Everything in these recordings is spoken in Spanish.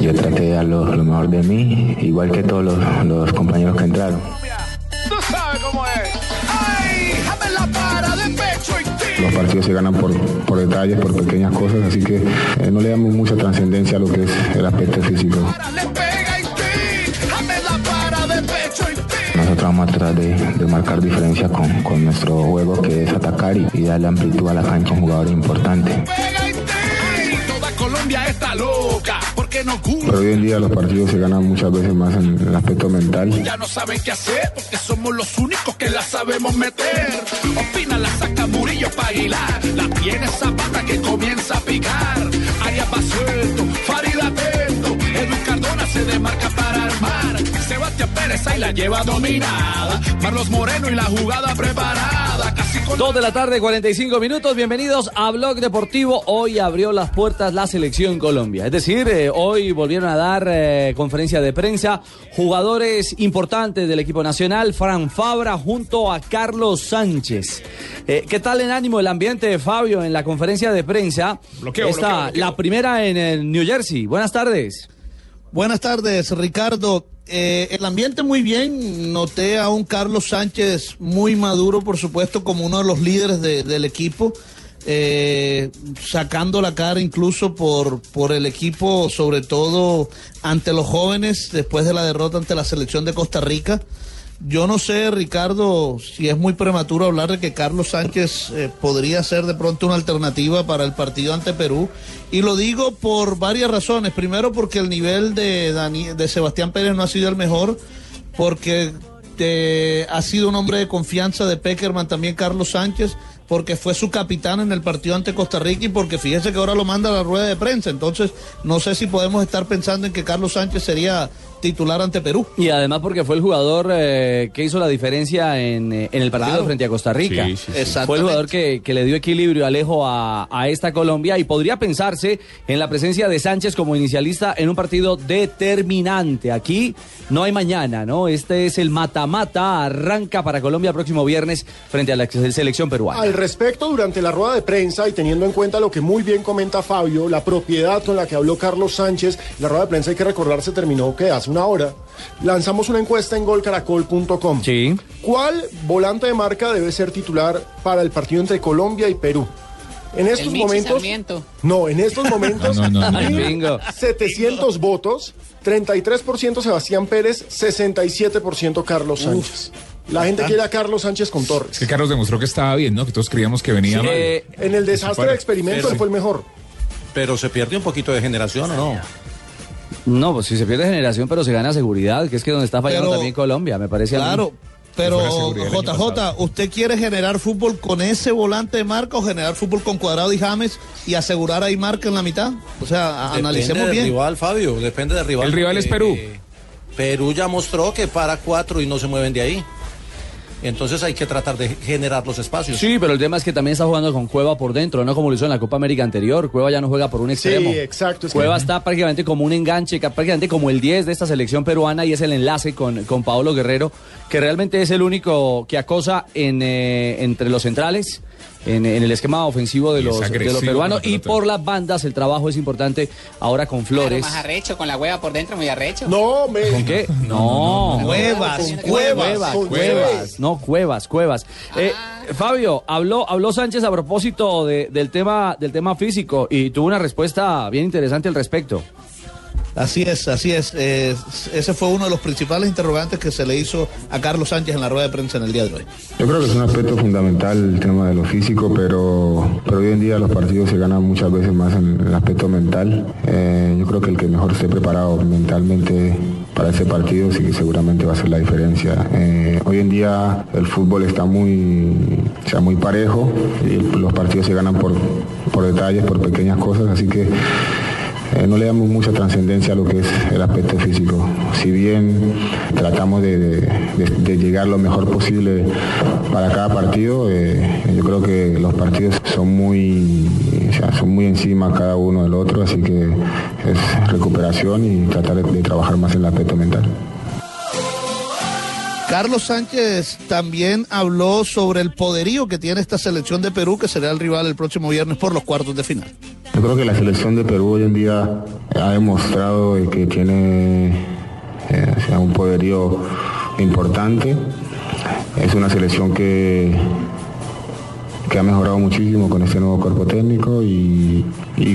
Yo traté de dar lo, lo mejor de mí, igual que todos los, los compañeros que entraron. Los partidos se ganan por, por detalles, por pequeñas cosas, así que eh, no le damos mucha trascendencia a lo que es el aspecto físico. Nosotros vamos a tratar de, de marcar diferencia con, con nuestro juego, que es atacar y, y darle amplitud a la cancha a un jugador importante. Colombia está loca porque gusta. Pero hoy en día los partidos se ganan muchas veces más en el aspecto mental. Ya no saben qué hacer porque somos los únicos que la sabemos meter. Opina la saca Murillo para Aguilar. La tiene Zapata que comienza a picar. Arias va suelto, Farid atento. Edwin Cardona se demarca para armar. Sebastián Pérez ahí la lleva dominada. Carlos Moreno y la jugada preparada. Casi con Dos de la tarde, 45 minutos. Bienvenidos a Blog Deportivo. Hoy abrió las puertas la selección Colombia. Es decir, eh, hoy volvieron a dar eh, conferencia de prensa jugadores importantes del equipo nacional. Fran Fabra junto a Carlos Sánchez. Eh, ¿Qué tal en ánimo el ambiente de Fabio en la conferencia de prensa? Bloqueo, bloqueo. la primera en el New Jersey. Buenas tardes. Buenas tardes, Ricardo. Eh, el ambiente muy bien. Noté a un Carlos Sánchez muy maduro, por supuesto, como uno de los líderes de- del equipo, eh, sacando la cara incluso por, por el equipo, sobre todo ante los jóvenes, después de la derrota ante la selección de Costa Rica. Yo no sé, Ricardo, si es muy prematuro hablar de que Carlos Sánchez eh, podría ser de pronto una alternativa para el partido ante Perú. Y lo digo por varias razones. Primero, porque el nivel de, Dani- de Sebastián Pérez no ha sido el mejor, porque eh, ha sido un hombre de confianza de Peckerman también Carlos Sánchez, porque fue su capitán en el partido ante Costa Rica y porque fíjese que ahora lo manda a la rueda de prensa. Entonces, no sé si podemos estar pensando en que Carlos Sánchez sería titular ante Perú. Y además porque fue el jugador eh, que hizo la diferencia en, eh, en el partido Claro. frente a Costa Rica. Sí, sí, sí. Fue el jugador que, que le dio equilibrio Alejo a, a esta Colombia y podría pensarse en la presencia de Sánchez como inicialista en un partido determinante. Aquí no hay mañana, ¿no? Este es el mata-mata, arranca para Colombia próximo viernes frente a la selección peruana. Al respecto, durante la rueda de prensa y teniendo en cuenta lo que muy bien comenta Fabio, la propiedad con la que habló Carlos Sánchez, la rueda de prensa hay que recordar se terminó que hace una hora. Lanzamos una encuesta en golcaracol.com. Sí. ¿Cuál volante de marca debe ser titular para el partido entre Colombia y Perú? En estos momentos. Sarmiento. No, en estos momentos. no, no, Ay, bingo. 700 votos, 33% Sebastián Pérez, 67% Carlos Sánchez. La gente quiere a Carlos Sánchez con Torres. Que Carlos demostró que estaba bien, ¿no? Que todos creíamos que venía mal. Eh, En el desastre de experimento él fue el mejor. Pero se pierde un poquito de generación, ¿o no? No, pues si se pierde generación, pero se gana seguridad, que es que donde está fallando Pero- también Colombia, me parece. a mí. Claro, pero JJ. ¿usted quiere generar fútbol con ese volante de marca o generar fútbol con Cuadrado y James y asegurar ahí marca en la mitad? O sea, a- analicemos Depende del bien. rival, Fabio, depende del rival. El rival es Perú. Perú ya mostró que para cuatro y no se mueven de ahí. Entonces hay que tratar de generar los espacios. Sí, pero el tema es que también está jugando con Cueva por dentro, no como lo hizo en la Copa América anterior. Cueva ya no juega por un extremo. exacto, es que- Cueva está prácticamente como un enganche, ca- prácticamente como el 10 de esta selección peruana y es el enlace con, con Paolo Guerrero, que realmente es el único que acosa en, eh, entre los centrales. En, en el esquema ofensivo de los, de los peruanos y por las bandas el trabajo es importante ahora con Claro, Flores. más arrecho, con la hueva por dentro, muy arrecho. No, me. ¿Con qué? No, Cuevas, Con cuevas. Cuevas, con cuevas, no cuevas, cuevas. Eh, Fabio, habló, habló Sánchez a propósito de- del tema, del tema físico y tuvo una respuesta bien interesante al respecto. Así es, así es. Eh, ese fue uno de los principales interrogantes que se le hizo a Carlos Sánchez en la rueda de prensa en el día de hoy. Yo creo que es un aspecto fundamental el tema de lo físico, pero, pero hoy en día los partidos se ganan muchas veces más en el aspecto mental. Eh, yo creo que el que mejor esté preparado mentalmente para ese partido sí que seguramente va a ser la diferencia. Eh, hoy en día el fútbol está muy, o muy parejo y los partidos se ganan por, por detalles, por pequeñas cosas, así que eh, no le damos mucha trascendencia a lo que es el aspecto físico. Si bien tratamos de, llegar lo mejor posible para cada partido, eh, yo creo que los partidos son muy, son muy encima cada uno del otro, así que es recuperación y tratar de trabajar más en el aspecto mental. Carlos Sánchez también habló sobre el poderío que tiene esta selección de Perú, que será el rival el próximo viernes por los cuartos de final. Yo creo que la selección de Perú hoy en día ha demostrado de que tiene eh, un poderío importante. Es una selección que, que ha mejorado muchísimo con este nuevo cuerpo técnico y,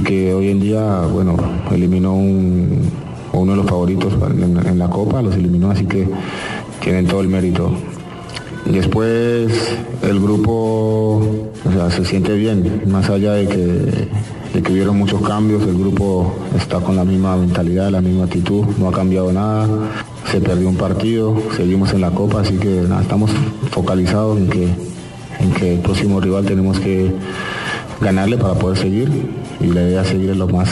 que hoy en día, bueno, eliminó un- uno de los favoritos en la Copa, los eliminó, así que tienen todo el mérito. Después el grupo se siente bien, más allá de que, de hubieron muchos cambios, el grupo está con la misma mentalidad, la misma actitud, no ha cambiado nada, se perdió un partido, seguimos en la copa, así que estamos focalizados en que, en que el próximo rival tenemos que ganarle para poder seguir y la idea es seguir lo más,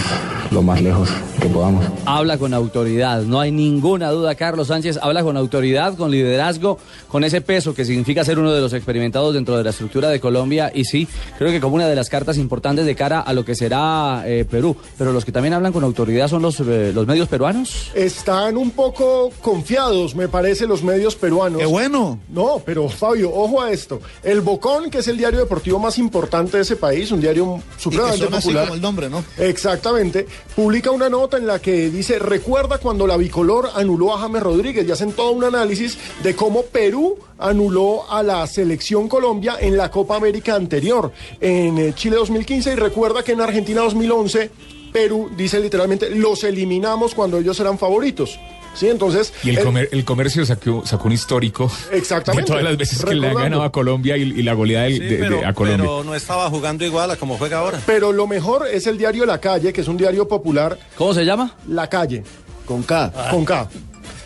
lo más lejos que podamos. Habla con autoridad, no hay ninguna duda. Carlos Sánchez habla con autoridad, con liderazgo, con ese peso que significa ser uno de los experimentados dentro de la estructura de Colombia. Y sí, creo que como una de las cartas importantes de cara a lo que será eh, Perú. Pero los que también hablan con autoridad son los, eh, los medios peruanos. Están un poco confiados, me parece, los medios peruanos. ¡Qué bueno! No, pero Fabio, ojo a esto. El Bocón, que es el diario deportivo más importante de ese país, un diario Y que supremamente así popular. como el nombre, ¿no? Exactamente. Publica una nota en la que dice, recuerda cuando la bicolor anuló a James Rodríguez y hacen todo un análisis de cómo Perú anuló a la selección Colombia en la Copa América anterior, en eh, Chile 2015 y recuerda que en Argentina 2011 Perú, dice literalmente, los eliminamos cuando ellos eran favoritos. Sí, entonces... Y el, eh, comer- el comercio sacó, sacó un histórico Exactamente. de todas las veces que le ha Recordando. ganado a Colombia y, y la goleada del- Sí, de, de- pero, a Colombia. pero no estaba jugando igual a como juega ahora. Pero lo mejor es el diario La Calle, que es un diario popular. ¿Cómo se llama? La Calle. Con K. Con K.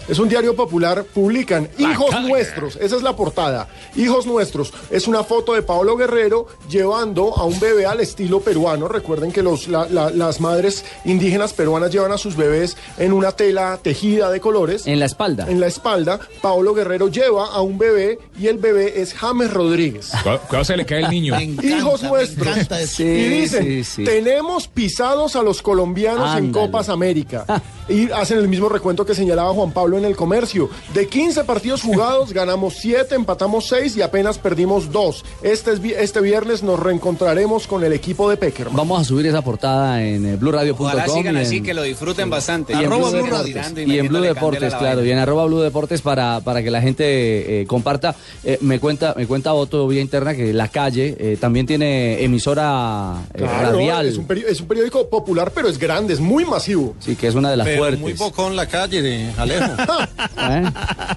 Es un diario popular, publican Hijos. Nuestros, esa es la portada. Hijos Nuestros, es una foto de Paolo Guerrero llevando a un bebé al estilo peruano. Recuerden que los, la- la- las madres indígenas peruanas llevan a sus bebés en una tela tejida de colores. En la espalda. En la espalda, Paolo Guerrero lleva a un bebé y el bebé es James Rodríguez. Cuidado se le cae el niño. Encanta, Hijos nuestros. Sí, y dicen, sí, sí. tenemos pisados a los colombianos en. Copas América. y hacen el mismo recuento que señalaba Juan Pablo en el comercio. De 15 partidos jugados, ganamos 7, empatamos 6 y apenas perdimos 2. Este, es este viernes nos reencontraremos con el equipo de Peckerman. Vamos a subir esa portada en eh, blurradio.com. Ojalá sigan así, que lo disfruten bastante. y en Arroba Blue Blue Radio. Y en Blue Deportes, claro, y en arroba Blue Deportes para, para que la gente eh, comparta. Eh, me cuenta me cuenta Otto vía interna que La Calle eh, también tiene emisora eh, Claro, radial. Es un, es un periódico popular, pero es grande, es muy masivo. Sí, que es una de las Pero fuertes. muy bocón la calle de Alejo. ¿Eh?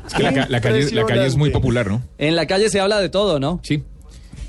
Es que la, ca- la calle, la calle es muy popular, ¿no? En la calle se habla de todo, ¿no? Sí.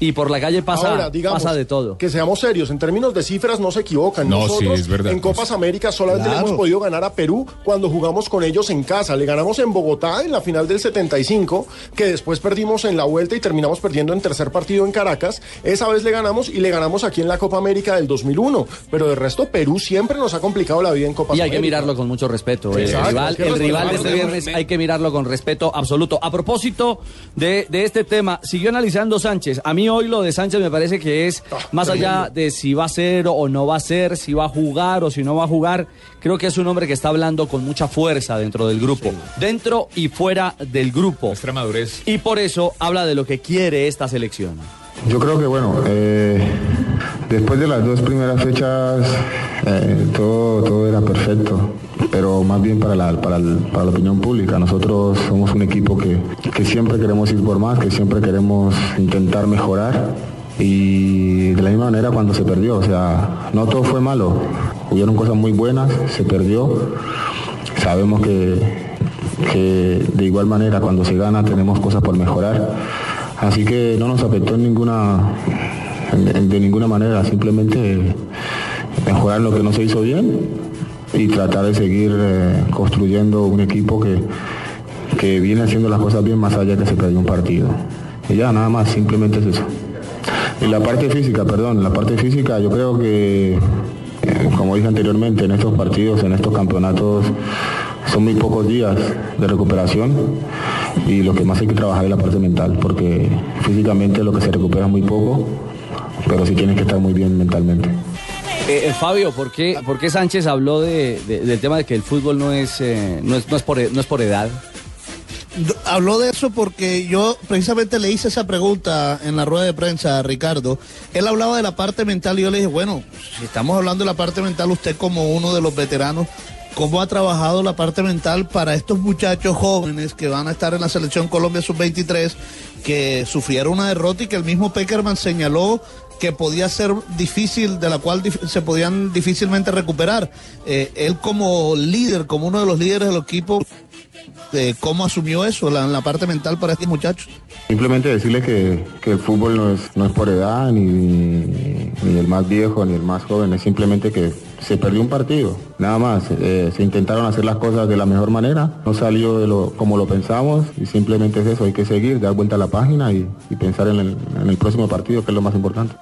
Y por la calle pasa, Ahora, digamos, pasa de todo. Que seamos serios, en términos de cifras no se equivocan. No, Nosotros sí, es verdad. en Copas América solamente le hemos podido ganar a Perú cuando jugamos con ellos en casa. Le ganamos en Bogotá en la final del 75, que después perdimos en la vuelta y terminamos perdiendo en tercer partido en Caracas. Esa vez le ganamos y le ganamos aquí en la Copa América del 2001. Pero de resto, Perú siempre nos ha complicado la vida en Copas Y hay que América. mirarlo con mucho respeto. El Exacto, rival, el rival de este viernes hay que mirarlo con respeto absoluto. A propósito de, de este tema, siguió analizando Sánchez. A mí hoy lo de Sánchez me parece que es, Ah, más allá de si va a ser o no va a ser, si va a jugar o si no va a jugar, creo que es un hombre que está hablando con mucha fuerza dentro del grupo. Dentro y fuera del grupo. Nuestra madurez. Y por eso habla de lo que quiere esta selección. Yo creo que bueno, eh, después de las dos primeras fechas eh, todo, todo era perfecto, pero más bien para la, para, para la opinión pública. Nosotros somos un equipo que, que siempre queremos ir por más, que siempre queremos intentar mejorar y de la misma manera cuando se perdió, o sea, no todo fue malo, hubieron cosas muy buenas, se perdió, sabemos que, que de igual manera cuando se gana tenemos cosas por mejorar. Así que no nos afectó en ninguna, de ninguna manera, simplemente mejorar lo que no se hizo bien y tratar de seguir eh, construyendo un equipo que, que viene haciendo las cosas bien más allá que se perdió un partido. Y ya, nada más, simplemente es eso. Y la parte física, perdón, la parte física yo creo que Eh, como dije anteriormente, en estos partidos, en estos campeonatos, son muy pocos días de recuperación y lo que más hay que trabajar es la parte mental, porque físicamente lo que se recupera es muy poco, pero sí tienes que estar muy bien mentalmente. Eh, eh, Fabio, ¿por qué, por qué Sánchez habló de- de- del tema de que el fútbol no es, eh, no es, no es por, e- no es por edad? Habló de eso porque yo precisamente le hice esa pregunta en la rueda de prensa a Ricardo. Él hablaba de la parte mental y yo le dije, bueno, si estamos hablando de la parte mental, usted como uno de los veteranos, ¿cómo ha trabajado la parte mental para estos muchachos jóvenes que van a estar en la selección Colombia Sub-23, que sufrieron una derrota y que el mismo Peckerman señaló que podía ser difícil, de la cual se podían difícilmente recuperar? Eh, él como líder, como uno de los líderes del equipo, cómo asumió eso, la, la parte mental para estos muchachos. Simplemente decirles que, que el fútbol no es, no es por edad, ni, ni el más viejo, ni el más joven, es simplemente que se perdió un partido, nada más. Eh, se intentaron hacer las cosas de la mejor manera, no salió de lo, como lo pensamos y simplemente es eso, hay que seguir, dar vuelta a la página y, y pensar en el, en el próximo partido, que es lo más importante.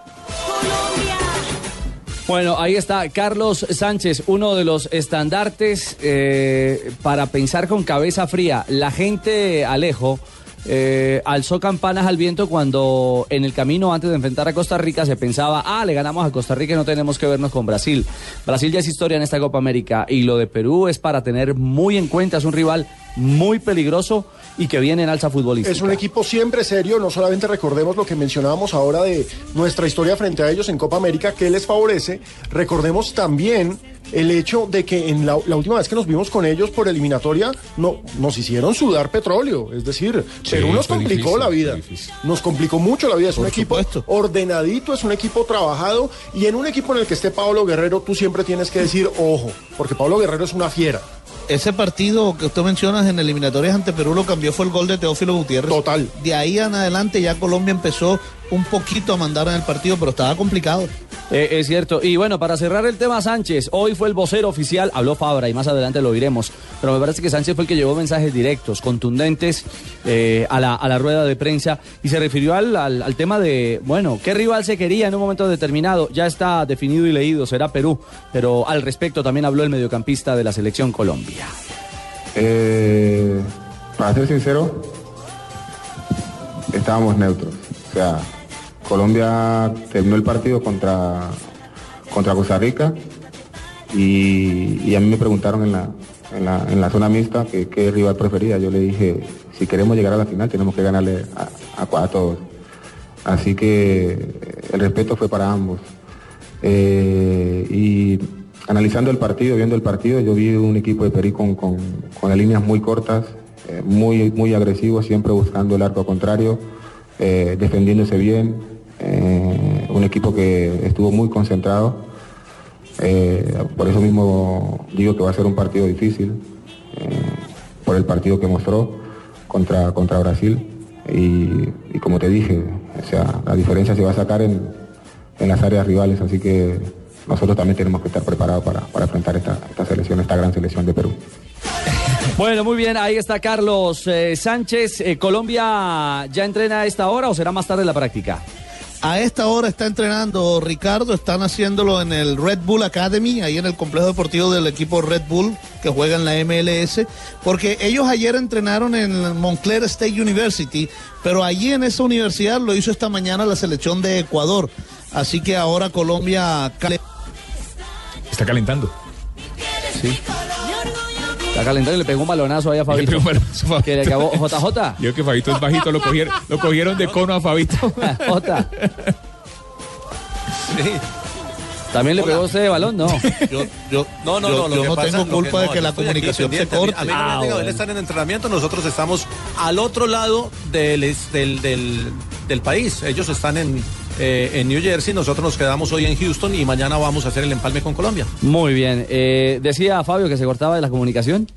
Bueno, ahí está Carlos Sánchez, uno de los estandartes eh, para pensar con cabeza fría. La gente, Alejo, eh, alzó campanas al viento cuando en el camino antes de enfrentar a Costa Rica se pensaba, ah, le ganamos a Costa Rica y no tenemos que vernos con Brasil. Brasil ya es historia en esta Copa América y lo de Perú es para tener muy en cuenta, es un rival muy peligroso y que viene en alza futbolística. Es un equipo siempre serio, no solamente recordemos lo que mencionábamos ahora de nuestra historia frente a ellos en Copa América, que les favorece, recordemos también el hecho de que en la, la última vez que nos vimos con ellos por eliminatoria, no, nos hicieron sudar petróleo, es decir, Sí, Perú nos complicó difícil, la vida, nos complicó mucho la vida, es Por un equipo supuesto. ordenadito, es un equipo trabajado y en un equipo en el que esté Pablo Guerrero tú siempre tienes que decir, ojo, porque Pablo Guerrero es una fiera. Ese partido que usted menciona en eliminatorias ante Perú lo cambió fue el gol de Teófilo Gutiérrez. Total. De ahí en adelante ya Colombia empezó un poquito a mandar en el partido, pero estaba complicado. Eh, es cierto. Y bueno, para cerrar el tema Sánchez, hoy fue el vocero oficial, habló Fabra y más adelante lo oiremos, pero me parece que Sánchez fue el que llevó mensajes directos, contundentes eh, a, la, a la rueda de prensa y se refirió al, al- al tema de, bueno, qué rival se quería en un momento determinado. Ya está definido y leído, será Perú, pero al respecto también habló el mediocampista de la selección Colombia. Eh, para ser sincero, estábamos neutros. O sea, Colombia terminó el partido contra, contra Costa Rica y, a mí me preguntaron en la, en la, zona mixta que qué rival prefería. Yo le dije, si queremos llegar a la final tenemos que ganarle a, a, a todos. Así que el respeto fue para ambos. Eh, y analizando el partido, viendo el partido, yo vi un equipo de Perú con, con, con las líneas muy cortas, eh, muy, muy agresivos, siempre buscando el arco contrario, eh, defendiéndose bien. Eh, un equipo que estuvo muy concentrado. Eh, por eso mismo digo que va a ser un partido difícil, eh, por el partido que mostró contra, contra Brasil. Y, como te dije, o sea, la diferencia se va a sacar en, en las áreas rivales, así que nosotros también tenemos que estar preparados para, para enfrentar esta, esta selección, esta gran selección de Perú. Bueno, muy bien, ahí está Carlos Sánchez. ¿Colombia ya entrena a esta hora o será más tarde la práctica? A esta hora está entrenando Ricardo, están haciéndolo en el Red Bull Academy, ahí en el complejo deportivo del equipo Red Bull que juega en la MLS, porque ellos ayer entrenaron en Montclair State University, pero allí en esa universidad lo hizo esta mañana la selección de Ecuador. Así que ahora Colombia Está calentando. Sí. Calentando y le pegó un balonazo ahí a Le Fabito. pegó un balonazo a Fabito. Que le acabó JJ. Yo que Fabito es bajito, lo cogieron, lo cogieron de cono a Fabito. Jota. También le pegó usted de balón, no. Yo, yo, No, no, yo- no, lo yo que no pasa- tengo lo que culpa no, de que la comunicación se corte. A mí- A mí no Ah, me han dejado, bueno. él está en entrenamiento, nosotros estamos al otro lado del, del, del, del país. Ellos están en, eh, en New Jersey, nosotros nos quedamos hoy en Houston y mañana vamos a hacer el empalme con Colombia. Muy bien. Eh, decía Fabio que se cortaba de la comunicación.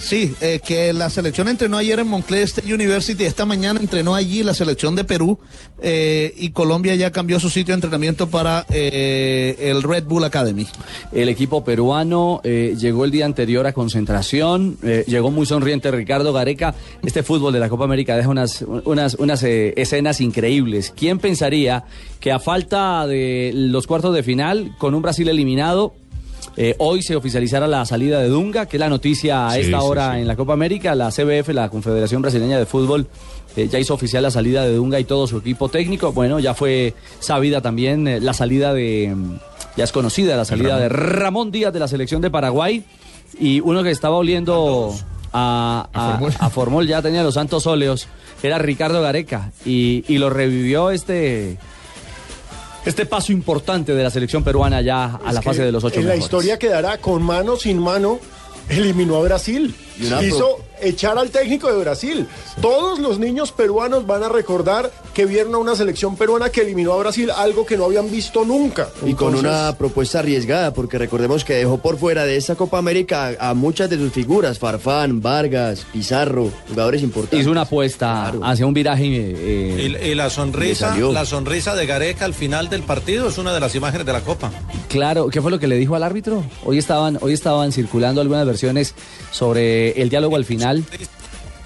Sí, eh, que la selección entrenó ayer en Moncler State University, esta mañana entrenó allí la selección de Perú eh, y Colombia ya cambió su sitio de entrenamiento para eh, el Red Bull Academy. El equipo peruano eh, llegó el día anterior a concentración, eh, llegó muy sonriente Ricardo Gareca. Este fútbol de la Copa América deja unas, unas, unas eh, escenas increíbles. ¿Quién pensaría que a falta de los cuartos de final, con un Brasil eliminado, eh, hoy se oficializara la salida de Dunga, que es la noticia a Sí, esta sí, hora sí. en la Copa América. La CBF, la Confederación Brasileña de Fútbol, eh, ya hizo oficial la salida de Dunga y todo su equipo técnico. Bueno, ya fue sabida también eh, la salida de, mm, ya es conocida la salida de Ramón Díaz de la selección de Paraguay y uno que estaba oliendo a, a- A Formol. a Formol, ya tenía los santos óleos, era Ricardo Gareca y, y lo revivió este... Este paso importante de la selección peruana ya a la Es fase de los ocho En la historia quedará con mano sin mano, eliminó a Brasil. Hizo echar al técnico de Brasil. Todos los niños peruanos van a recordar que vieron a una selección peruana que eliminó a Brasil, algo que no habían visto nunca. Y con una propuesta arriesgada, porque recordemos que dejó por fuera de esta Copa América a, a muchas de sus figuras, Farfán, Vargas, Pizarro, jugadores importantes. Hizo una apuesta Claro. hacia un viraje eh, Y, y la sonrisa, la sonrisa de Gareca al final del partido es una de las imágenes de la Copa. Claro, ¿qué fue lo que le dijo al árbitro? Hoy estaban, hoy estaban circulando algunas versiones sobre el diálogo al final.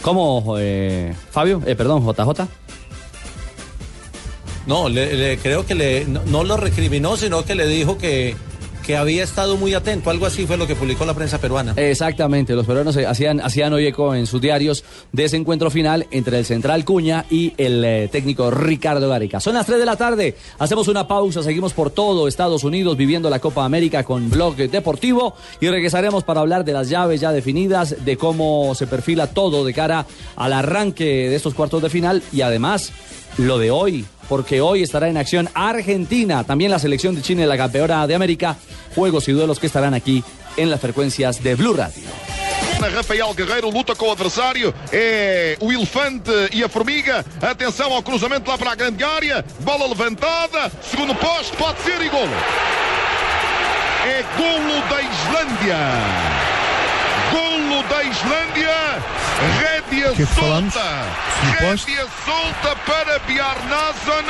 ¿Cómo, eh, Fabio? Eh, perdón, JJ. No, le, le- creo que le, no, no lo recriminó, sino que le dijo que, que había estado muy atento. Algo así fue lo que publicó la prensa peruana. Exactamente, los peruanos hacían, hacían hoy eco en sus diarios de ese encuentro final entre el central Cuña y el eh, técnico Ricardo Gareca. Son las 3 de la tarde, hacemos una pausa, seguimos por todo Estados Unidos viviendo la Copa América con Blog Deportivo y regresaremos para hablar de las llaves ya definidas, de cómo se perfila todo de cara al arranque de estos cuartos de final y además lo de hoy, porque hoy estará en acción Argentina, también la selección de Chile, la campeona de América, juegos y duelos que estarán aquí en las frecuencias de Blue Radio. Rafael Guerreiro luta com o adversário. É o elefante e a formiga. Atenção ao cruzamento lá para a grande área. Bola levantada. Segundo posto, pode ser e golo. É golo da Islândia. Da Islândia. Rédea Que falamos? solta. Rédea solta para Bjarnason.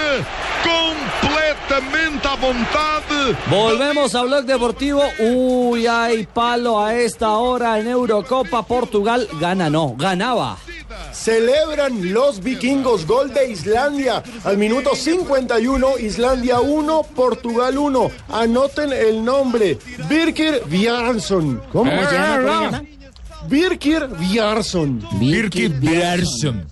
Completamente à vontade. Volvemos a Blog Deportivo. Uy, hay palo a esta hora en Eurocopa. Portugal gana, no, ganaba. Celebran los vikingos gol de Islandia al minuto 51, Islandia 1, Portugal 1. Anoten el nombre, Birkir Bjarnason. ¿Cómo se llama? Birkir Bjarnason. Birkir Bjarnason.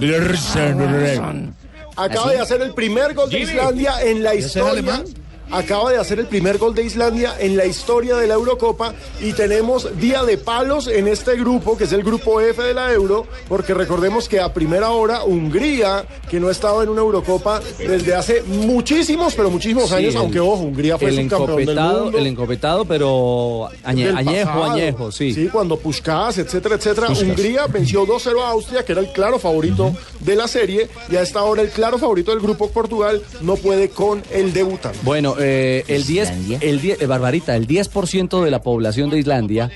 Bjarnason. Acaba de hacer el primer gol de. Islandia en la es historia. Acaba de hacer el primer gol de Islandia en la historia de la Eurocopa y tenemos día de palos en este grupo, que es el grupo F de la Euro, porque recordemos que a primera hora Hungría, que no estaba en una Eurocopa desde hace muchísimos, pero muchísimos Sí, años, el- aunque ojo, Hungría fue el subcampeón del encopetado, mundo. el encopetado, pero añe- del añejo, pasado. añejo, sí. Sí, cuando Puskás, etcétera, etcétera. Puskás. Hungría venció 2-0 a Austria, que era el claro favorito de la serie, y a esta hora el claro favorito del grupo Portugal no puede con el debutante. Bueno, eh, el 10, el 10, eh, Barbarita, el 10% de la población de Islandia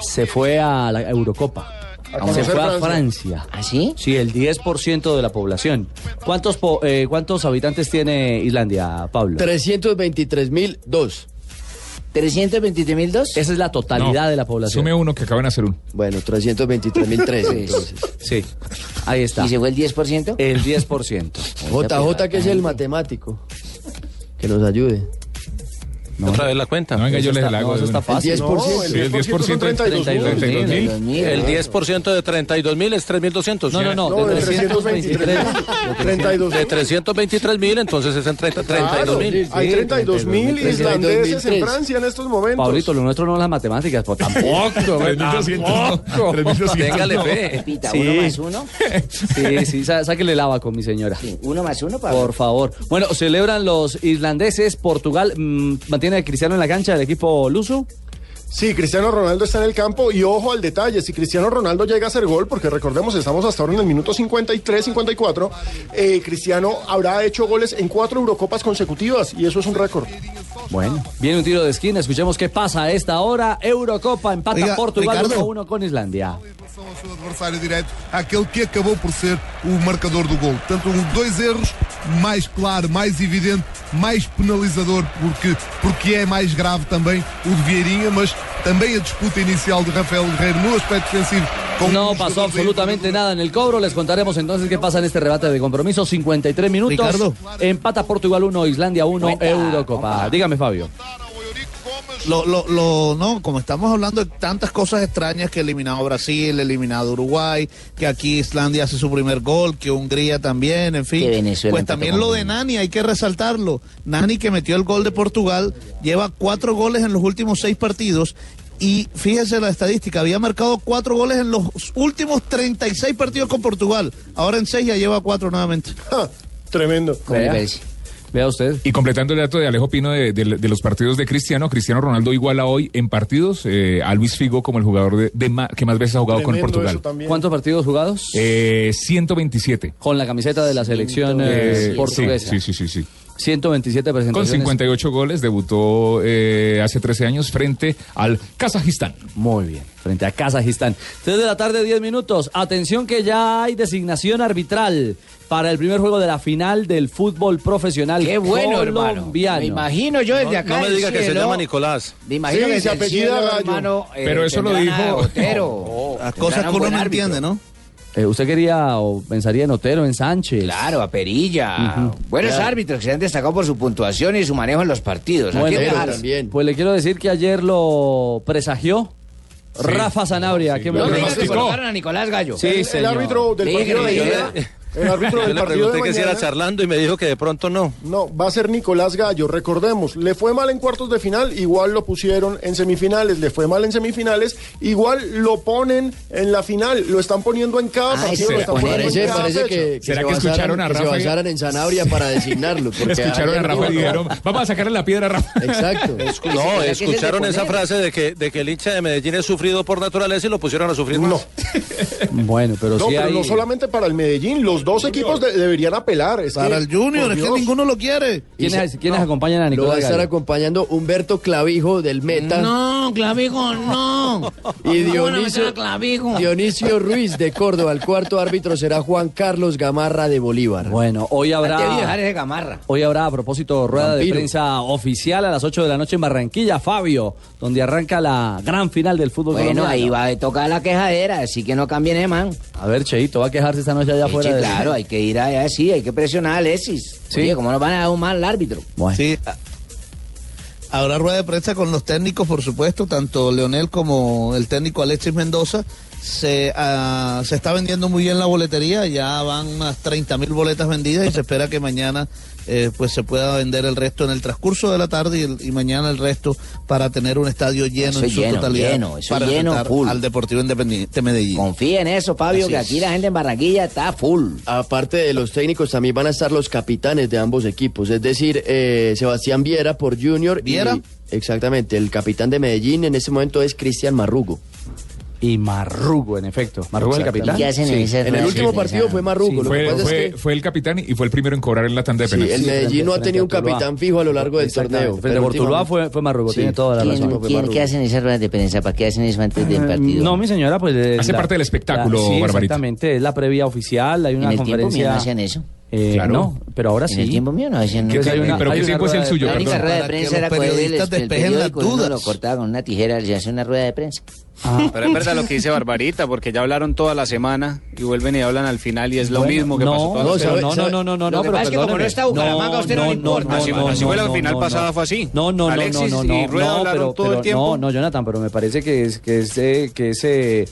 se fue a la Eurocopa. A Se fue a Francia. ¿Ah, sí? Sí, el 10% de la población. ¿Cuántos, po- eh, ¿Cuántos habitantes tiene Islandia, Pablo? 323.002. ¿323.002? Esa es la totalidad No, de la población. Sume uno que acaban de hacer uno. Bueno, 323.003 entonces. Sí, ahí está. ¿Y se fue el 10%? El 10%. JJ, que es el matemático. Que nos ayude. Otra vez la cuenta. No, venga, yo les la hago. no, eso de está fácil. El 10%. No, el Sí, el 10% son 10% 32 32 mil. El 10% de 32 mil es 3.200. No, no, no, No, de de 323. 32 De 323 mil, entonces es en 30 32 mil. Hay 32 mil 32.000, islandeses en 32.003. Francia en estos momentos. Pablito, lo nuestro no es las matemáticas, pues tampoco. 3.200 no. 3.200 Téngale no. fe. Repita, Sí. uno más uno. Sí, sí, sá- sáquele lava con mi señora. Sí, uno más uno, Pablo. Por favor. Bueno, celebran los islandeses. Portugal mm, mantiene a Cristiano en la cancha del equipo luso. Sí, Cristiano Ronaldo está en el campo y ojo al detalle, si Cristiano Ronaldo llega a hacer gol, porque recordemos, estamos hasta ahora en el minuto 53, 54, eh, Cristiano habrá hecho goles en cuatro Eurocopas consecutivas y eso es un récord. Bueno, viene un tiro de esquina, escuchemos qué pasa a esta hora. Eurocopa empata Oiga, Portugal Ricardo. 1-1 con Islandia. seu adversário direto, aquele que acabou por ser o marcador do gol. Portanto, um, dois erros, mais claro, mais evidente, mais penalizador, porque, porque é mais grave também o de Vieirinha, mas também a disputa inicial de Rafael Guerreiro no aspecto defensivo. com No pasó jogador da absolutamente nada en el cobro. Les contaremos entonces qué pasa en este rebate de compromiso. 53 minutos. Ricardo. Empata Portugal 1, Islandia 1, Eurocopa. Dígame, Fabio. Lo, lo, lo, no, como estamos hablando de tantas cosas extrañas que ha eliminado Brasil, eliminado Uruguay, que aquí Islandia hace su primer gol, que Hungría también, en fin. Pues también lo de. Nani, hay que resaltarlo. Nani que metió el gol de Portugal, lleva cuatro goles en los últimos seis partidos. Y fíjese la estadística, había marcado cuatro goles en los últimos 36 partidos con Portugal. Ahora en seis ya lleva cuatro nuevamente. Tremendo. ¿Cómo le Vea. usted. Y completando el dato de Alejo Pino de, de- de los partidos de Cristiano, Cristiano Ronaldo iguala hoy en partidos eh, a Luis Figo como el jugador de, de ma- que más veces ha jugado con Portugal. ¿Cuántos partidos jugados? Eh, 127. Con la camiseta de la selección eh, Eh, portuguesa. Sí, sí, sí, sí. sí. 127 Con presentaciones. 58 goles debutó eh, hace 13 años frente al Kazajistán. Muy bien, frente a Kazajistán. 3 de la tarde, 10 minutos. Atención que ya hay designación arbitral para el primer juego de la final del fútbol profesional Qué bueno, hermano. Me imagino yo desde acá no me diga que se llama Nicolás. Me imagino Sí, que se apellida cielo, Gallo. hermano, eh, Pero eso lo dijo- Otero. Las cosas que un uno no entiende, ¿no? Eh, ¿Usted quería o pensaría en Otero, en Sánchez? Claro, a Perilla. Buenos árbitros que se han destacado por su puntuación y su manejo en los partidos. ¿A Bueno, también. Pues le quiero decir que ayer lo presagió Rafa Sanabria. ¿Qué me No lo me digas que colocaron a Nicolás Gallo. Sí, el, el señor. árbitro del partido que de me. El árbitro Yo del le partido de pregunté que si era charlando y me dijo que de pronto no. no, va a ser Nicolás Gallo. Recordemos, le fue mal en cuartos de final, igual lo pusieron en semifinales, le fue mal en semifinales, igual lo ponen en la final, lo están poniendo en cada Ay, partido, se lo están poniendo Parece, en cada parece que, ¿Será se que escucharon basaran- a que se Rafa basaran en Sanabria para designarlo. porque Escucharon a Rafa y dijeron, vamos a sacarle la piedra a Rafa. Exacto. No, ¿Será que es el de escucharon esa frase de que, de que el hincha de Medellín es sufrido por naturaleza y lo pusieron a sufrir más. No, Bueno, pero no, sí pero hay... no solamente para el Medellín, los dos equipos de- deberían apelar. Es Para que, el Junior, es que ninguno lo quiere. ¿Quiénes, quiénes acompañan a Lo va a Nicolás estar Gallo? acompañando Humberto Clavijo del Meta No, clavijo, no. y ¿Cómo van a meter Dionisio, clavijo? Dionisio Ruiz de Córdoba. El cuarto árbitro será Juan Carlos Gamarra de Bolívar. Bueno, hoy de dejar habrá... ese gamarra. Hoy habrá, a propósito, rueda de prensa oficial a las 8 de la noche en Barranquilla, Fabio, donde arranca la gran final del fútbol Bueno, colombiano. ahí va a tocar la quejadera, así que no cambien man. A ver, Cheito, va a quejarse esta noche allá Sí, afuera. Claro, hay que ir allá, sí, hay que presionar a Alexis. Sí. Oye, ¿cómo nos van a dar un mal árbitro? Bueno. Sí. Habrá rueda de prensa con los técnicos, por supuesto, tanto Leonel como el técnico Alexis Mendoza. Se, ah, se está vendiendo muy bien la boletería, ya van unas 30 mil boletas vendidas y se espera que mañana eh, pues se pueda vender el resto en el transcurso de la tarde y, el- y mañana el resto para tener un estadio lleno Eso en su lleno, totalidad lleno, eso para lleno, full. al Deportivo Independiente Medellín. Confía en eso, Fabio, Así que es. aquí la gente en Barranquilla está full. Aparte de los técnicos, también van a estar los capitanes de ambos equipos. Es decir, eh, Sebastián Viera por Junior. y- ¿Viera? exactamente. El capitán de Medellín en este momento es Cristian Marrugo. Y Marrugo, en efecto. Marrugo es el capitán. ¿Qué hacen en esa En el último partido fue Marrugo. Sí, Lo que Fue, pasa fue, es que fue el capitán y fue el primero en cobrar en la tanda de sí, penales. el Medellín no ha tenido un capitán fijo a lo largo del torneo. Frente Portuluá fue, fue Marrugo, Sí. tiene toda la ¿Quién, razón. quién- qué hacen esas ruedas de prensa? ¿Para qué hacen eso antes del partido? No, mi señora, pues... Hace parte del espectáculo, sí, Barbarita. exactamente, es la previa oficial, hay en una el tiempo mío conferencia... no hacían eso. Eh, Claro. No, pero ahora En sí. el tiempo mío no hacían Que eso. hay una- pero hay ¿qué tiempo es el rueda suyo? La única Perdón. rueda de prensa era coger el, el periódico y uno lo cortaba con una tijera y se hace una rueda de prensa. Ah, Pero es verdad lo que dice Barbarita, porque ya hablaron toda la semana y vuelven y hablan al final y es lo Bueno, mismo que no, pasó toda no, la semana. no, no, no, no, no, Lo no, que pasa es que como no está Bucaramanga, usted no le importa. Así- así fue la final pasada, fue así. No, no, no, Alexis no, no, y no, Rueda no, hablaron pero, todo el pero tiempo. no, no, Jonathan, pero me parece que es que ese que ese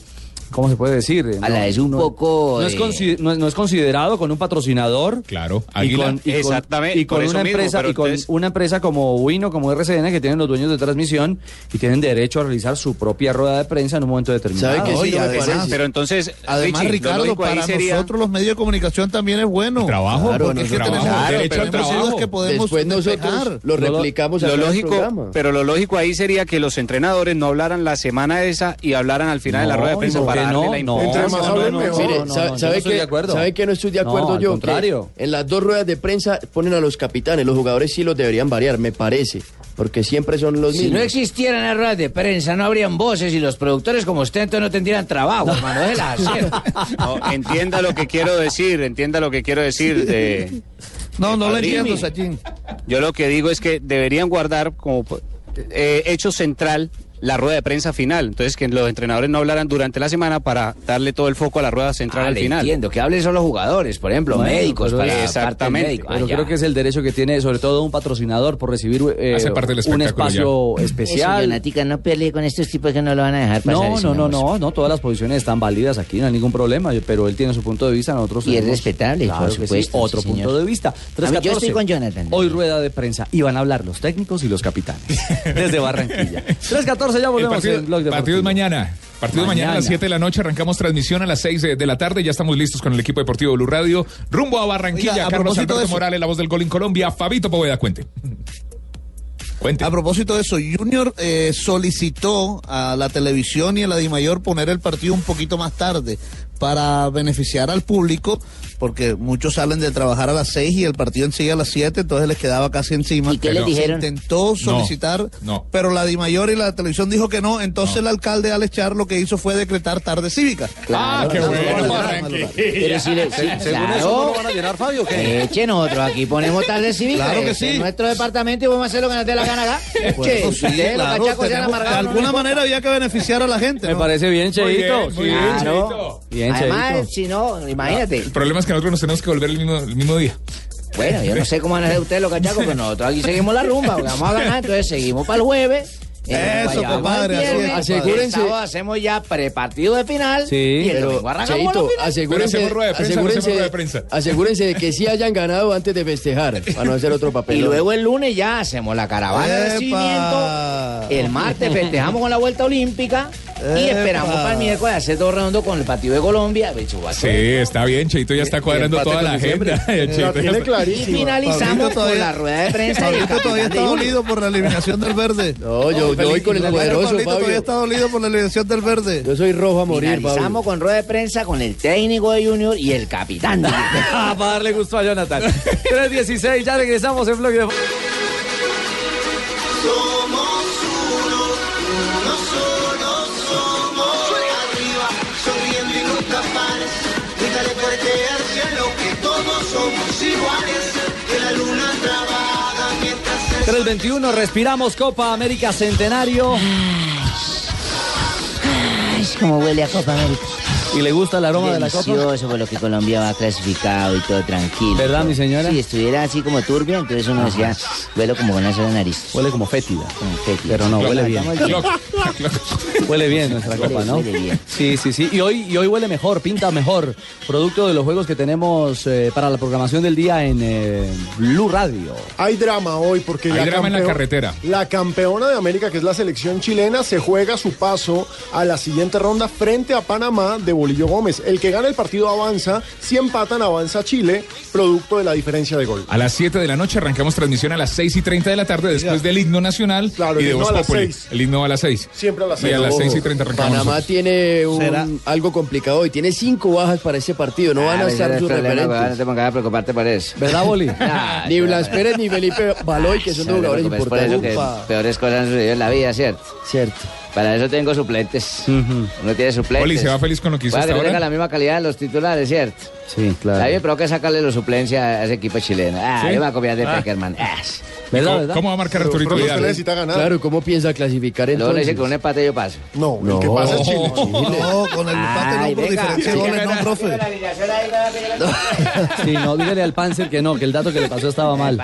¿cómo se puede decir? A la es un poco, No es, consi- no es- no es considerado con un patrocinador. Claro, Y con, y Exactamente, y con una empresa y con entonces- una empresa como Wino, como RCN, que tienen los dueños de transmisión y tienen derecho a realizar su propia rueda de prensa en un momento determinado. ¿Sabe qué sí además-? Pero entonces, Además, Richie, Ricardo, para sería- nosotros los medios de comunicación también es bueno. Trabajo, Claro, porque es que trabajo. tenemos, Claro, derecho tenemos trabajo. que podemos Después nosotros lo replicamos lo lógico, pero lo lógico ahí sería que los entrenadores no hablaran la semana esa y hablaran al final de la rueda de prensa ¿y por para qué darle no? la No, Entre más hablen, no, mejor. Mire, no, no, sa- yo no ¿sabe, estoy que, de acuerdo. ¿sabe que no estoy de No, acuerdo al yo? contrario. Que en las dos ruedas de prensa ponen a los capitanes, los jugadores sí los deberían variar, me parece, porque siempre son los Si mismos. no existieran las ruedas de prensa, no habrían voces y los productores como usted entonces no tendrían trabajo, hermano. No, entienda lo que quiero decir, entienda lo que quiero decir. de- No, no lo entiendo, Sachin. Yo lo que digo es que deberían guardar como eh, hecho central la rueda de prensa final. Entonces, que los entrenadores no hablaran durante la semana para darle todo el foco a la rueda central Ah, al le final. entiendo, que hablen solo jugadores, por ejemplo, Bueno, médicos, pero para exactamente. médica. Pero Ah, ya. creo que es el derecho que tiene, sobre todo un patrocinador, por recibir eh, un espacio Eso, especial. Donatica, no pelee con estos tipos que no lo van a dejar pasar. No, no, no, no, no, todas las posiciones están válidas aquí, no hay ningún problema, pero él tiene su punto de vista, nosotros Y es respetable, Claro por sí, supuesto, otro sí, punto de vista. Yo 3:14. estoy con Jonathan. Hoy rueda de prensa y van a hablar los técnicos y los capitanes desde Barranquilla. 3.14 ya El volvemos partido, en Blog Deportivo. partido es mañana. Partido es mañana a las Mañana. 7 de la noche. Arrancamos transmisión a las 6 de, de la tarde. Ya estamos listos con el equipo deportivo Blue Radio. Rumbo a Barranquilla. Oiga, a Carlos propósito de Alberto eso. Morales, la voz del gol en Colombia. Fabito Poveda, cuente. Cuente. A propósito de eso, Junior eh, solicitó a la televisión y a la DIMAYOR poner el partido un poquito más tarde para beneficiar al público, porque muchos salen de trabajar a las 6 y el partido en sigue a las 7, entonces les quedaba casi encima. ¿Y qué Se dijeron? intentó solicitar, no. pero la DIMAYOR y la televisión dijo que no, entonces el alcalde Alex Char lo que hizo fue decretar tarde cívica. Claro, qué no, bueno. Pero si le, si- Según eso, ¿no lo van a llenar, Fabio? qué? Eche nosotros aquí ponemos tarde cívica. Claro que este sí. es nuestro departamento y vamos a hacer lo que nos dé la gana acá. Sí, los claro, han tenemos- amargado. de alguna manera había que beneficiar a la gente. Me parece bien, Muy Cheito. bien, muy sí. bien, Claro. Cheito. Bien, Además, si no, imagínate. El problema es que nosotros nos tenemos que volver el mismo, el mismo día. Bueno, yo no sé cómo van a hacer ustedes los cachacos, pero nosotros aquí seguimos la rumba, porque vamos a ganar, entonces seguimos para el jueves. Eh, Eso, compadre, así es, asegúrense. el hacemos ya prepartido de final. Sí. y el Pero, domingo arrancamos Cheito, la final. asegúrense, rueda de prensa, no hacemos rueda de asegúrense, prensa. asegúrense de que sí hayan ganado antes de festejar, para no hacer otro papel. Y luego el lunes ya hacemos la caravana de recibimiento. El martes festejamos con la vuelta olímpica. Y ¡Epa! esperamos para el miércoles hacer todo redondo con el partido de Colombia. Bicho, Sí, está bien. Cheito ya está cuadrando toda la agenda. Cheito La ya tiene está- Y finalizamos Pablito con todavía- la rueda de prensa y el todavía está dolido por la eliminación del verde. No, yo, yo voy con el poderoso, Pablito todavía Fabio. está dolido por la eliminación del verde. Yo soy rojo a morir, Finalizamos Fabio. con rueda de prensa con el técnico de Junior y el capitán de. Ah, para darle gusto a Jonathan. 3.16, ya regresamos en Blog Deportivo. 3.21, respiramos Copa América Centenario. Ay, como huele a Copa América. ¿Y le gusta el aroma de la Copa? Delicioso, por lo que Colombia va clasificado y todo tranquilo. ¿Verdad, mi señora? Si estuviera así como turbia, entonces uno decía, huelo como con una sola nariz. Huele como fétida. Como fétida. Pero no, huele bien. Huele bien nuestra Huele- copa, ¿no? huele bien. Sí, sí, sí. Y hoy, y hoy huele mejor, pinta mejor. Producto de los juegos que tenemos eh, para la programación del día en eh, Blue Radio. Hay drama hoy porque Hay drama en la carretera. La campeona de América, que es la selección chilena, se juega su paso a la siguiente ronda frente a Panamá de Bolillo Gómez. El que gane el partido avanza, si empatan avanza Chile, producto de la diferencia de gol. A las 7 de la noche arrancamos transmisión a las 6 y 30 de la tarde después del himno nacional Claro, y el de himno Voz a Populi. 6. El himno a las 6. Siempre a las Y seis. a las Ojo, 6 y 30 arrancamos. Panamá nosotros. tiene un- algo complicado hoy. Tiene cinco bajas para ese partido. No van Ah, a ese estar sus problema, weón, No referentes. te pongas a preocuparte por eso. ¿Verdad, Boli? Ah, Ni Blas Pérez ni Felipe Baloy, que son no jugadores preocupes por eso importantes. que peores cosas han sucedido en la vida, ¿cierto? Cierto. Para eso tengo suplentes. Uno tiene suplentes. Oli, ¿se va feliz con lo que hizo Puede hasta que tenga la misma calidad de los titulares, ¿cierto? Sí, claro. A mí me provoca sacarle la suplencia a ese equipo chileno. Ah, ¿Sí? yo me voy a copiar de Ah. Peckerman. Ah. ¿Cómo, cómo va a marcar Arturito Vidal? necesita ganar. Claro, ¿cómo piensa clasificar Luego le entonces? dice que con un empate yo paso. No, No. el que pasa es Chile. No, con el empate Ay, no, por diferencia de goles, no, profe. Sí, no, dígale al Panzer que no, que el dato que le pasó estaba mal.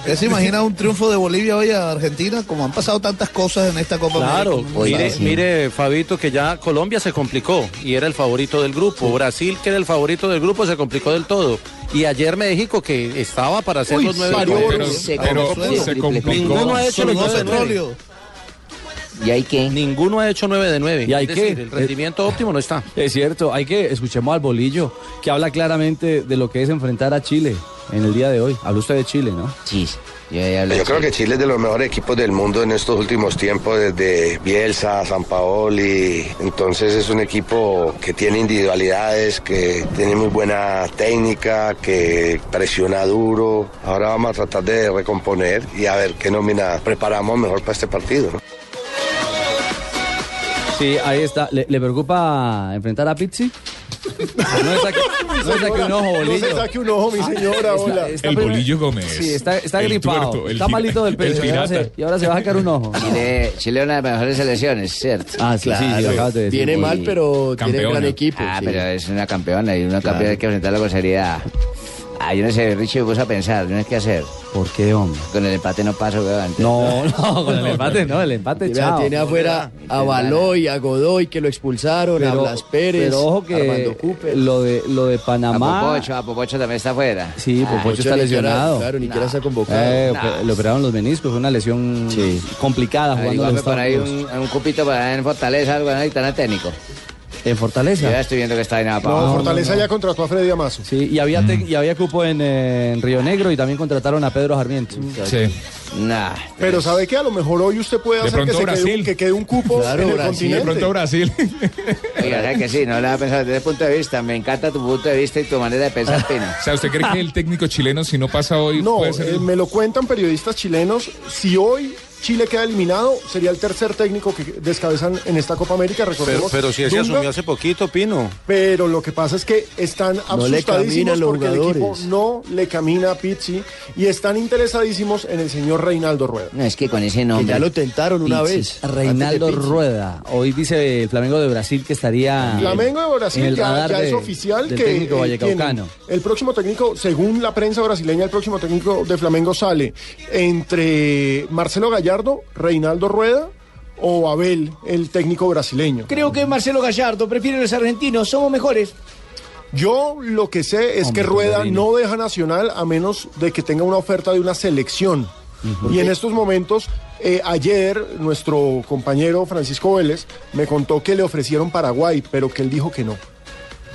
¿Usted se imagina un triunfo de Bolivia hoy a Argentina? Como han pasado tantas cosas en esta Copa Claro, América. mire, mire, Fabito, que ya Colombia se complicó y era el favorito del grupo. Brasil, que era el favorito del grupo, se complicó del todo. Y ayer México, que estaba para hacer Uy, los nueve Pero. Se pero se complicó. Ninguno ha hecho los nueve de nueve. petróleo. ¿Y hay qué? Ninguno ha hecho 9 de 9. ¿Y hay es decir, qué? el rendimiento óptimo no está. Es cierto, hay que escuchemos al bolillo, que habla claramente de lo que es enfrentar a Chile en el día de hoy. Habla usted de Chile, ¿no? Sí, yo creo que Chile es de los mejores equipos del mundo en estos últimos tiempos, desde Bielsa, San Paoli. Entonces es un equipo que tiene individualidades, que tiene muy buena técnica, que presiona duro. Ahora vamos a tratar de recomponer y a ver qué nómina preparamos mejor para este partido. ¿no? Sí, ahí está. ¿Le, le preocupa enfrentar a Pizzi? No le saque, no le saque un ojo, No bolillo. se saque un ojo, mi señora, hola. Está El primer- bolillo Gómez. Sí, está, está El gripado. tuerto, el está malito del el pecho. y ahora, se, y ahora se va a sacar un ojo. Chile, Chile es una de las mejores selecciones, ¿cierto? Ah, sí, sí, sí, lo acabas de decir. Viene Sí. mal, pero tiene Campeona. gran equipo. Ah, sí. pero es una campeona y una campeona hay que enfrentarla con seriedad. Ah, yo no sé, Richie me puso a pensar, no es qué hacer. ¿Por qué, hombre? Con el empate no paso, weón. No, no, con el empate no, el empate, chao. tiene afuera a Baloy, a Godoy, que lo expulsaron, a Blas Pérez, pero ojo que Armando Cooper. lo de lo de A Panamá. Popocho, a Popocho también está afuera. Sí, Ah, Popocho Pocho está lesionado. Claro, ni siquiera está convocado. Eh, No. ope- Le operaron los meniscos, fue una lesión Sí. complicada jugando Averiguame los por ahí un, un cupito para en Fortaleza, algo ahí tan técnico. En Fortaleza. ya estoy viendo que está nada para No, abajo. Fortaleza ya contrató a Freddy Amazo. Sí, y había, y había cupo en, en Río Negro y también contrataron a Pedro Sarmiento. Sí. Nah. Pero ¿sabe qué? A lo mejor hoy usted puede De hacer que, se quede, un, Brasil. que quede un cupo Claro, en el Brasil. continente. De pronto Brasil. Oiga, ¿sabes que sí? No le había pensado desde ese punto de vista. Me encanta tu punto de vista y tu manera de pensar, Pino. O sea, ¿usted cree que el técnico chileno, si no pasa hoy, No, puede ser... eh, me lo cuentan periodistas chilenos. Si hoy Chile queda eliminado, sería el tercer técnico que descabezan en esta Copa América. Pero, Recordemos. pero si ese Dunga, asumió hace poquito, Pino. Pero lo que pasa es que están No asustadísimos los porque el equipo no le camina a Pizzi y están interesadísimos en el señor Reinaldo Rueda. No, es que con ese Que nombre. ya lo tentaron una vez. Reinaldo. Rueda. Hoy dice el Flamengo de Brasil que estaría. Flamengo de en Brasil el ya, radar ya es de- oficial del que técnico eh, vallecaucano. el próximo técnico, según la prensa brasileña, el próximo técnico de Flamengo sale entre Marcelo Gallardo, Reinaldo Rueda o Abel, el técnico brasileño. Creo que Marcelo Gallardo prefiere los argentinos, somos mejores. Yo lo que sé es Hombre, que Rueda no deja Nacional a menos de que tenga una oferta de una selección. Y en estos momentos, eh, ayer nuestro compañero Francisco Vélez me contó que le ofrecieron Paraguay, pero que él dijo que no.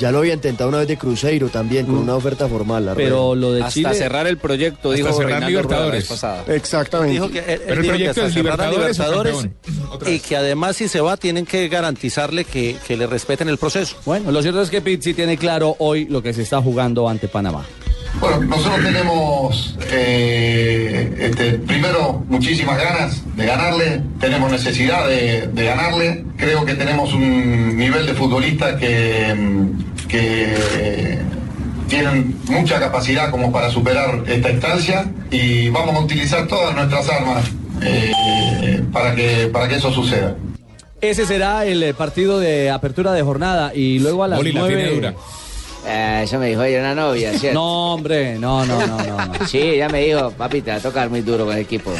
Ya lo había intentado una vez de Cruzeiro también, con una oferta formal. la Pero lo de Hasta Chile. cerrar el proyecto, Hasta dijo cerrar Reinaldo Rueda la vez Libertadores. pasada. Exactamente. Dijo que, él- él Pero el dijo que proyecto hasta es Libertadores Libertadores y que además si se va tienen que garantizarle que, que le respeten el proceso. Bueno, lo cierto es que Pizzi tiene claro hoy lo que se está jugando ante Panamá. Bueno, nosotros tenemos, eh, este, primero, muchísimas ganas de ganarle, tenemos necesidad de, de ganarle, creo que tenemos un nivel de futbolista que, mm, que tienen mucha capacidad como para superar esta instancia y vamos a utilizar todas nuestras armas eh, para, que, para que eso suceda. Ese será el eh, partido de apertura de jornada y luego a las Boli la tiene nueve. dura. Ah, eso me dijo ayer una novia, ¿cierto? No, hombre, no, no, no, no. Sí, ella me dijo, papi, te va a tocar muy duro con el equipo.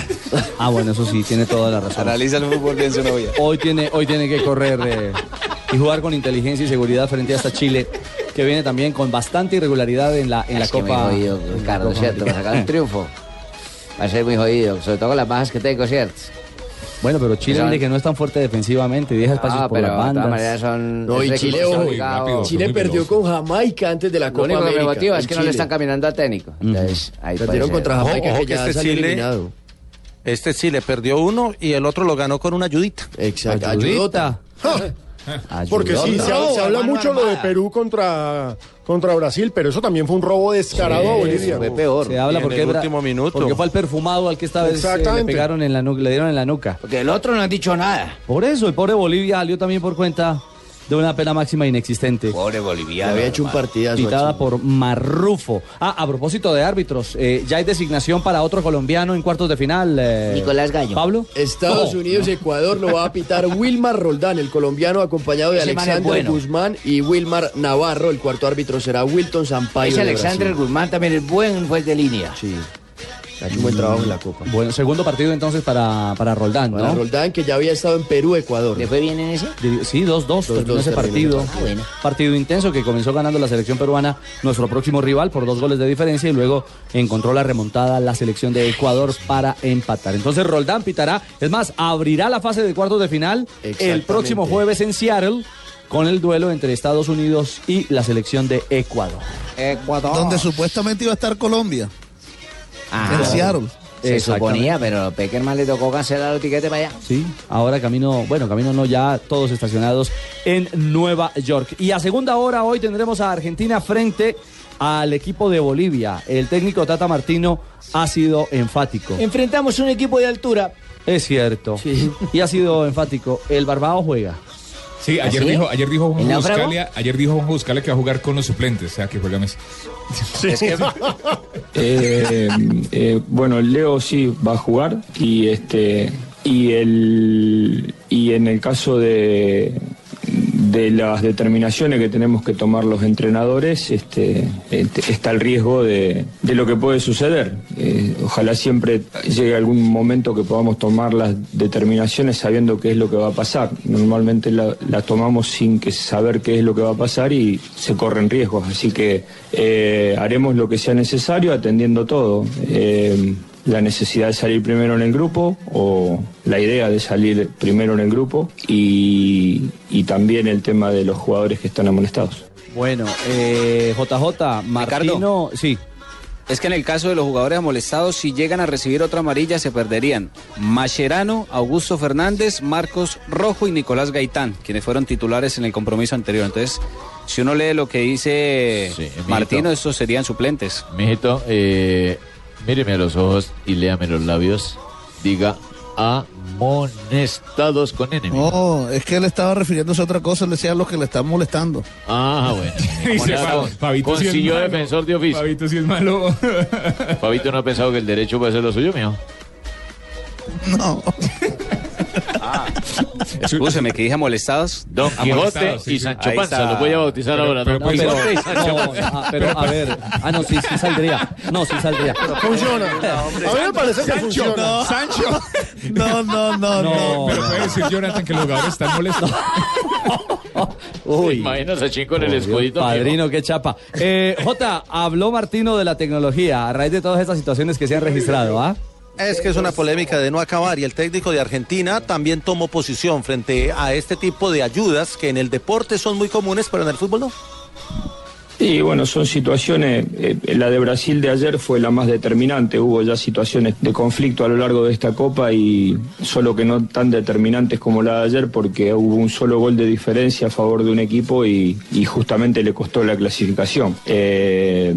Ah, bueno, eso sí, tiene toda la razón. Analiza el fútbol bien su novia. Hoy tiene, hoy tiene que correr eh, y jugar con inteligencia y seguridad frente a esta Chile, que viene también con bastante irregularidad en la, en la que Copa. muy jodido, en la Ricardo, Copa ¿cierto? Para sacar un triunfo. Va a ser muy jodido, sobre todo con las bajas que tengo, ¿cierto? Bueno, pero Chile Son- que no es tan fuerte defensivamente deja espacios Ah, por pero las de todas bandas. maneras son... No, y Chile, ojo, obligado- Chile perdió con Jamaica antes de la Lo Copa único que me motiva es que no le Chile. están caminando al técnico. Entonces, ahí Perdieron contra Jamaica, Ojo, que ojo, que ya este Chile- eliminado. Este sí le perdió uno y el otro lo ganó con una ayudita. Exacto, Ayudita. Porque sí, se, habla mucho lo de. Perú contra, contra Brasil, pero eso también fue un robo descarado a Bolivia. Fue peor. Se habla en porque, el último minuto. porque fue al perfumado al que esta vez eh, le Exactamente. pegaron en la nuca, le dieron en la nuca. Porque el otro no ha dicho nada. Por eso, el pobre Bolivia salió también por cuenta de una pena máxima inexistente. Pobre boliviano. Había hecho un partidazo. Pitada por Marrufo. Ah, a propósito de árbitros, eh, ya hay designación para otro colombiano en cuartos de final. eh, Nicolás Gallo. ¿Pablo? Estados No. Unidos y Ecuador lo va a pitar Wilmar Roldán, el colombiano acompañado de Ese es Alexander bueno. Guzmán y Wilmar Navarro. El cuarto árbitro será Wilton Sampaio. Ese de Alexander Brasil. Guzmán también es buen juez de línea. Sí. Ha hecho un buen trabajo en la Copa. Bueno, segundo partido entonces para, para Roldán, Para ¿no? Roldán, que ya había estado en Perú, Ecuador. ¿Le fue bien en ese? Sí, 2-2 terminó ese partido. Ah, bueno. Partido intenso que comenzó ganando la selección peruana, nuestro próximo rival, por dos goles de diferencia y luego encontró la remontada la selección de Ecuador para empatar. Entonces Roldán pitará, es más, abrirá la fase de cuartos de final el próximo jueves en Seattle con el duelo entre Estados Unidos y la selección de Ecuador. Ecuador. Donde supuestamente iba a estar Colombia. En Seattle. Se suponía, pero a Peckerman le tocó cancelar el tiquete para allá. Sí, ahora camino, bueno, camino no ya todos estacionados en Nueva York. Y a segunda hora hoy tendremos a Argentina frente al equipo de Bolivia. El técnico Tata Martino ha sido enfático. Enfrentamos un equipo de altura. Es cierto. Y ha sido enfático. El Barbado juega. Sí, ayer ¿Ah, sí? dijo, ayer dijo. Buscalia, ayer dijo Juan Buscalia que va a jugar con los suplentes, o sea que juega Messi. Es que Eh, eh, bueno, Leo sí va a jugar y este y el y en el caso de de las determinaciones que tenemos que tomar los entrenadores, este, este, está el riesgo de, lo que puede suceder. Eh, ojalá siempre llegue algún momento que podamos tomar las determinaciones sabiendo qué es lo que va a pasar. Normalmente la- las tomamos sin saber qué es lo que va a pasar y se corren riesgos. Así que eh, haremos lo que sea necesario atendiendo todo. Eh, la necesidad de salir primero en el grupo o la idea de salir primero en el grupo y, y también el tema de los jugadores que están amonestados. Bueno, eh, JJ, Martino, sí. Es que en el caso de los jugadores molestados, si llegan a recibir otra amarilla, se perderían Mascherano, Augusto Fernández, Marcos Rojo y Nicolás Gaitán, quienes fueron titulares en el compromiso anterior. Entonces, si uno lee lo que dice. Martino, estos serían suplentes. Mijito, eh, míreme a los ojos y léame los labios. Diga amonestados con N. No, es que él estaba refiriéndose a otra cosa, le decía a los que le están molestando. Ah, bueno. Dice, Con- Fa- Fabito sí es consiguió malo. defensor de oficio. Fabito sí es malo. Fabito no ha pensado que el derecho puede ser lo suyo, mijo. No. Escúcheme, que dije molestados. Don Quijote Molestados, sí, y. Sancho Ahí Panza, está. lo voy a bautizar Pero- ahora. pero Don Quijote y Sancho No, Panza. ah, pero a ver, ah, no, sí, sí saldría. No, sí saldría. Funciona. A mí me parece que funciona. Sancho. No, no, no, no. Pero puede decir Jonathan que los jugadores están molestos. Uy. Imaginas a Chico en el escudito. Padrino, qué chapa. Eh, J, habló Martino de la tecnología a raíz de todas estas situaciones que se han registrado, ¿ah? Es que es una polémica de no acabar y el técnico de Argentina también tomó posición frente a este tipo de ayudas que en el deporte son muy comunes, pero en el fútbol no. Y bueno, son situaciones, eh, la de Brasil de ayer fue la más determinante, hubo ya situaciones de conflicto a lo largo de esta Copa y solo que no tan determinantes como la de ayer porque hubo un solo gol de diferencia a favor de un equipo y, y justamente le costó la clasificación. Eh,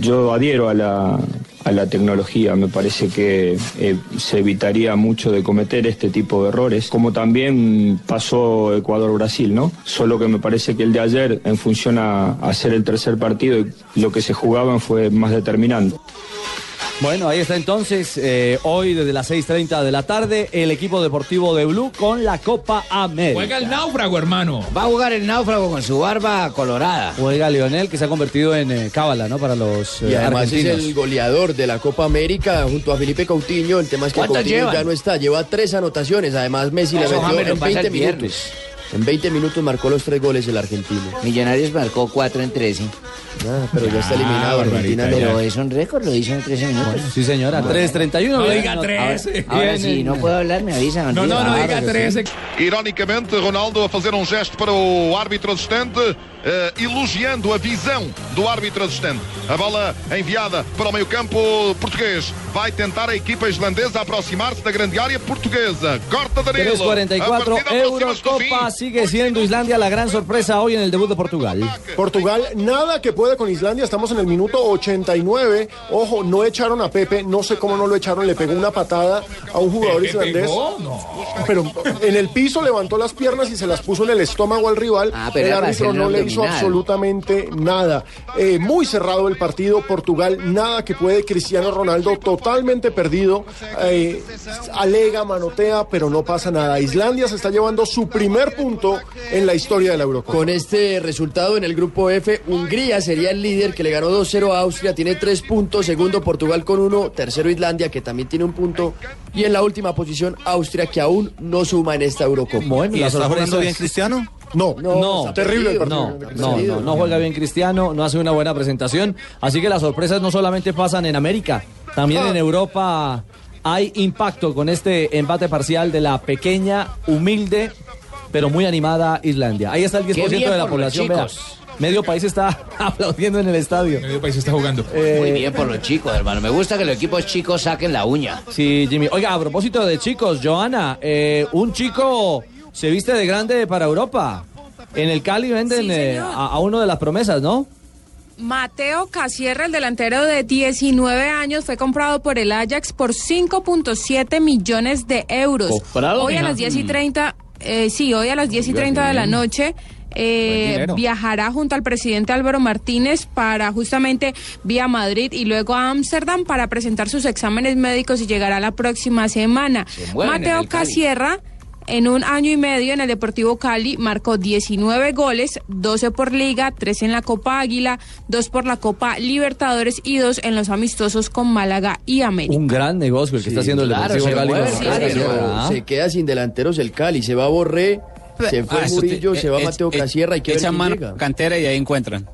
yo adhiero a la, a la tecnología, me parece que eh, se evitaría mucho de cometer este tipo de errores, como también pasó Ecuador-Brasil, ¿no? Solo que me parece que el de ayer, en función a, a hacer el tercer partido, lo que se jugaban fue más determinante. Bueno, ahí está entonces, eh, hoy desde las 6.30 de la tarde, el equipo deportivo de Blue con la Copa América. Juega el náufrago, hermano. Va a jugar el náufrago con su barba colorada. Juega Lionel, que se ha convertido en eh, cábala, ¿no? Para los eh, Y además argentinos. es el goleador de la Copa América junto a Felipe Coutinho. El tema es que ¿Cuántas Coutinho llevan? ya no está, lleva tres anotaciones. Además, Messi le metió en pasa 20 el viernes. minutos. En 20 minutos marcó los tres goles el argentino. Millonarios marcó 4 en 13. Ah, pero ya está eliminado. Argentina no. Pero es un récord, lo hizo en 13 minutos. Sí, señora, 3.31. No diga no- 13. Ahora en- no puedo hablar, me avisan. No, no, no diga Claro que 13. sí. Ironicamente, Ronaldo a fazer um gesto para o árbitro assistente, eh, elogiando a visão do árbitro assistente. A bola enviada para o meio-campo português. Vai tentar a equipa islandesa aproximar-se da grande área portuguesa. Corta Danilo. A 3.44 partida euros aproxima-se do fim. Copa sigue siendo Islandia la gran sorpresa hoy en el debut de Portugal. Portugal, nada que con Islandia. Estamos en el minuto 89. Ojo, no echaron a Pepe. No sé cómo no lo echaron. Le pegó una patada a un jugador ¿Pepe islandés. No. Pero en el piso levantó las piernas y se las puso en el estómago al rival. Ah, pero el árbitro no le hizo absolutamente nada. Eh, muy cerrado el partido. Portugal, nada que puede. Cristiano Ronaldo totalmente perdido. Eh, alega, manotea, pero no pasa nada. Islandia se está llevando su primer punto en la historia de la Eurocopa. Con este resultado en el grupo F, Hungría sería el líder que le ganó 2-0 a Austria, tiene tres puntos, segundo Portugal con uno, tercero Islandia que también tiene un punto y en la última posición Austria que aún no suma en esta Eurocopa. Bueno, ¿Y la está jugando bien Cristiano? No, No, está terrible el partido. No, no, no, no juega bien Cristiano, no hace una buena presentación. Así que las sorpresas no solamente pasan en América, también en Europa hay impacto con este empate parcial de la pequeña, humilde, pero muy animada Islandia. Ahí está el 10% Qué bien de la población. Medio país está aplaudiendo en el estadio. Medio país está jugando. Eh, Muy bien por los chicos, hermano. Me gusta que los equipos chicos saquen la uña. Sí, Jimmy. Oiga, a propósito de chicos, Joana, eh, un chico se viste de grande para Europa. En el Cali venden Sí, eh, a, a uno de las promesas, ¿no? Mateo Casierra, el delantero de 19 años, fue comprado por el Ajax por 5.7 millones de euros. ¿Comprado, hoy a las 10 y Mm. 30, eh, sí, hoy a las 10 y 30 de la noche. Eh, viajará junto al presidente Álvaro Martínez para justamente vía Madrid y luego a Ámsterdam para presentar sus exámenes médicos y llegará la próxima semana. Se Mateo Cali. Casierra en un año y medio en el Deportivo Cali marcó 19 goles, 12 por liga, 3 en la Copa Águila, 2 por la Copa Libertadores y 2 en los amistosos con Málaga y América. Un gran negocio el que está haciendo el Deportivo se, Cali. pero ¿ah? se queda sin delanteros el Cali, se va Borré, se fue Ah, eso te- Murillo, se va eh, Mateo eh, Casierra, hay que echan mano llega. cantera y ahí encuentran.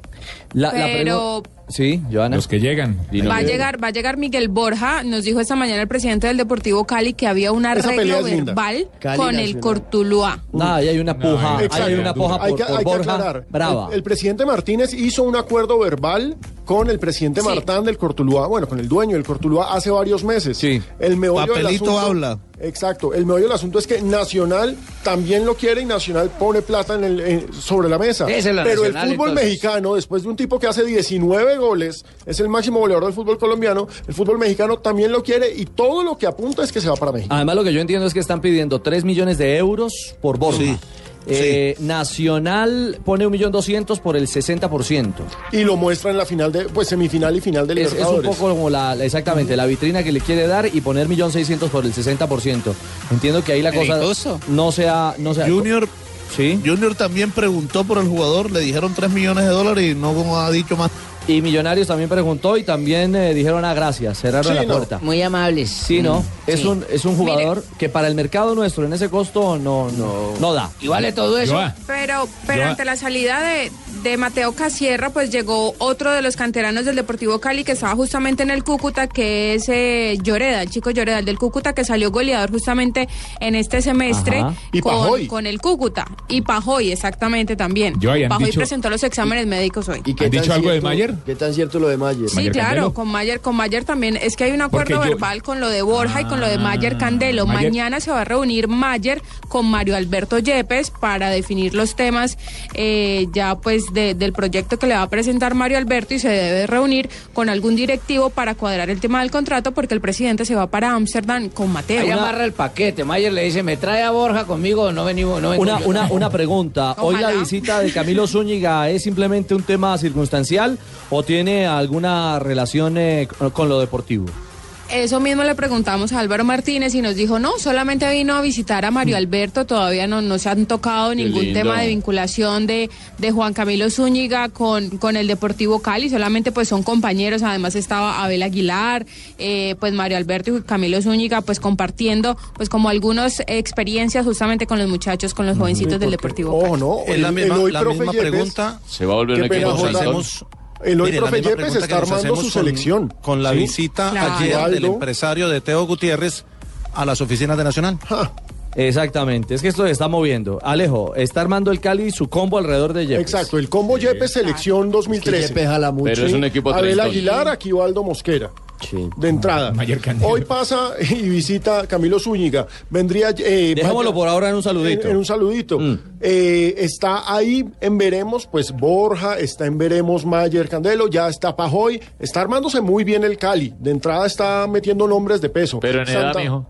La- la Pero Sí, Joana. Los que llegan. va a llegar, va a llegar Miguel Borja, nos dijo esta mañana el presidente del Deportivo Cali que había un arreglo verbal Cali con el. Cortuluá. Nada, ahí hay una puja, Exacto. hay una puja por, hay que, por hay que Borja aclarar. brava. El, el presidente Martínez hizo un acuerdo verbal con el presidente Sí. Martán del Cortuluá, bueno, con el dueño del Cortuluá hace varios meses. Sí. El meollo del Papelito asunto- habla. Exacto. El meollo del asunto es que Nacional también lo quiere y Nacional pone plata en el, en- sobre la mesa. Esa es la Pero Nacional, el fútbol entonces. mexicano, después de un tipo que hace 19 goles, es el máximo goleador del fútbol colombiano, el fútbol mexicano también lo quiere y todo lo que apunta es que se va para México. Además, lo que yo entiendo es que están pidiendo 3 millones de euros por Borja. Sí, Eh, Nacional pone un millón doscientos por el 60%. Y lo muestra en la final de, pues semifinal y final de Es, es un poco como la, exactamente la vitrina que le quiere dar y poner millón seiscientos por el 60%. Entiendo que ahí la cosa no sea, no sea. Junior, Sí. Junior también preguntó por el jugador, le dijeron 3 millones de dólares y no ha dicho más. Y Millonarios también preguntó y también eh, dijeron ah, gracias, cerraron Sí, la no. puerta. Muy amables. Sí, ¿no? Es Sí. un es un jugador que para el mercado nuestro en ese costo no no, no da. ¿Y vale todo eso? Pero, pero Yo- ante la salida de, de Mateo Casierra, pues llegó otro de los canteranos del Deportivo Cali que estaba justamente en el Cúcuta, que es eh, Lloreda, el chico Lloreda, el del Cúcuta, que salió goleador justamente en este semestre. Y con, Pajoy. con el Cúcuta. Y Pajoy, exactamente también. Yo, Pajoy dicho- presentó los exámenes médicos hoy. ¿Y qué ¿Han dicho algo de Mayer? ¿Qué tan cierto lo de Mayer? Sí, Mayer claro, Candelo. con Mayer, con Mayer también. Es que hay un acuerdo Porque yo- verbal con lo de Borja y con lo de Mayer Ah, Candelo. Mayer- Mañana se va a reunir Mayer con Mario Alberto Yepes para definir los temas eh, ya pues de- del proyecto que le va a presentar Mario Alberto y se debe reunir con algún directivo para cuadrar el tema del contrato porque el presidente se va para Ámsterdam con Mateo. Ahí amarra el paquete. Mayer le dice, me trae a Borja conmigo, no venimos, no Una, yo". una, una pregunta. ¿Hoy la visita de Camilo Zúñiga es simplemente un tema circunstancial o tiene alguna relación eh, con lo deportivo? Eso mismo le preguntamos a Álvaro Martínez y nos dijo, no, solamente vino a visitar a Mario Alberto, todavía no, no se han tocado ningún tema de vinculación de, de Juan Camilo Zúñiga con, con el Deportivo Cali, solamente pues son compañeros, además estaba Abel Aguilar, eh, pues Mario Alberto y Camilo Zúñiga pues compartiendo pues como algunas experiencias justamente con los muchachos, con los jovencitos del Deportivo Cali. Ojo, no. Es la misma, el la pregunta. Se va a volver saltón. hacemos- El hoy Mire, profe Yepes está que armando su con- selección. Con la ¿sí? visita Claro. ayer del empresario de Teo Gutiérrez a las oficinas de Nacional. Exactamente, es que esto se está moviendo. Alejo, está armando el Cali su combo alrededor de Yepes. Exacto, el combo Yepes selección 2013. Yepes jala mucho. Pero es un equipo Abel. Aguilar, Aquivaldo Mosquera. De entrada. Hoy pasa y visita Camilo Zúñiga. Vendría. Eh, Dejémoslo por ahora en un saludito. En, en un saludito. Eh, está ahí en Veremos, pues Borja, está en Veremos Mayer Candelo, ya está Pajoy, está armándose muy bien el Cali. De entrada está metiendo nombres de peso. Pero en edad, mijo.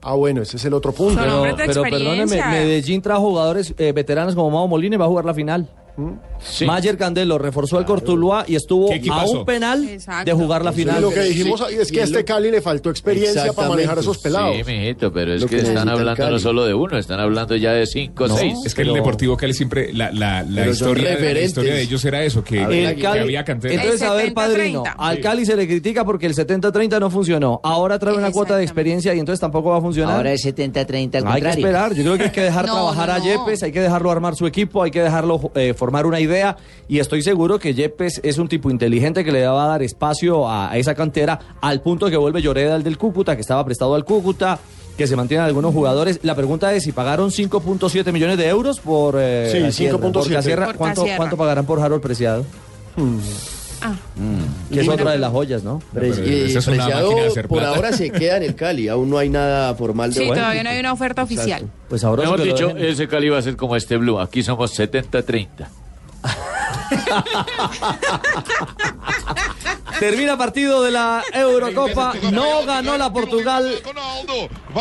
Ah, bueno, ese es el otro punto. Pero, pero perdóneme, Medellín trajo jugadores eh, veteranos como Mao Molina y va a jugar la final. Mayer Candelo reforzó el Cortuluá y estuvo ¿Qué a un penal de jugar la Y final. lo que dijimos ahí es que a este Cali le faltó experiencia para manejar esos pelados. Sí, mijito, pero es Lo que, que están el hablando no solo de uno, están hablando ya de cinco, No, seis. es que el Deportivo Cali siempre, la, historia, la referentes. historia de ellos era eso, que, El que Cali- había cantera. Entonces, a ver, padrino, al Cali se le critica porque el 70-30 no funcionó. Ahora trae una cuota de experiencia y entonces tampoco va a funcionar. Ahora es 70-30 al Hay que esperar, yo creo que hay que dejar No, trabajar no, a. Yepes, hay que dejarlo armar su equipo, hay que dejarlo eh, formar una idea y estoy seguro que Yepes es un tipo inteligente que le va a dar espacio a, a esa cantera al punto que vuelve Lloreda el del Cúcuta, que estaba prestado al Cúcuta, que se mantienen algunos jugadores. La pregunta es si pagaron 5.7 millones de euros por, eh, Sí, Casierra. 5.7. Por Casierra, Por ¿cuánto, Casierra. ¿Cuánto pagarán por Harold Preciado? Que es otra de las joyas, ¿no? Pre- y Preciado por ahora se queda en el Cali, aún no hay nada formal de Sí, bueno. todavía no hay una oferta oficial. Pues ahora Mejor dicho, ese Cali va a ser como este Blue. Aquí somos 70-30. Termina partido de la Eurocopa, no ganó la Portugal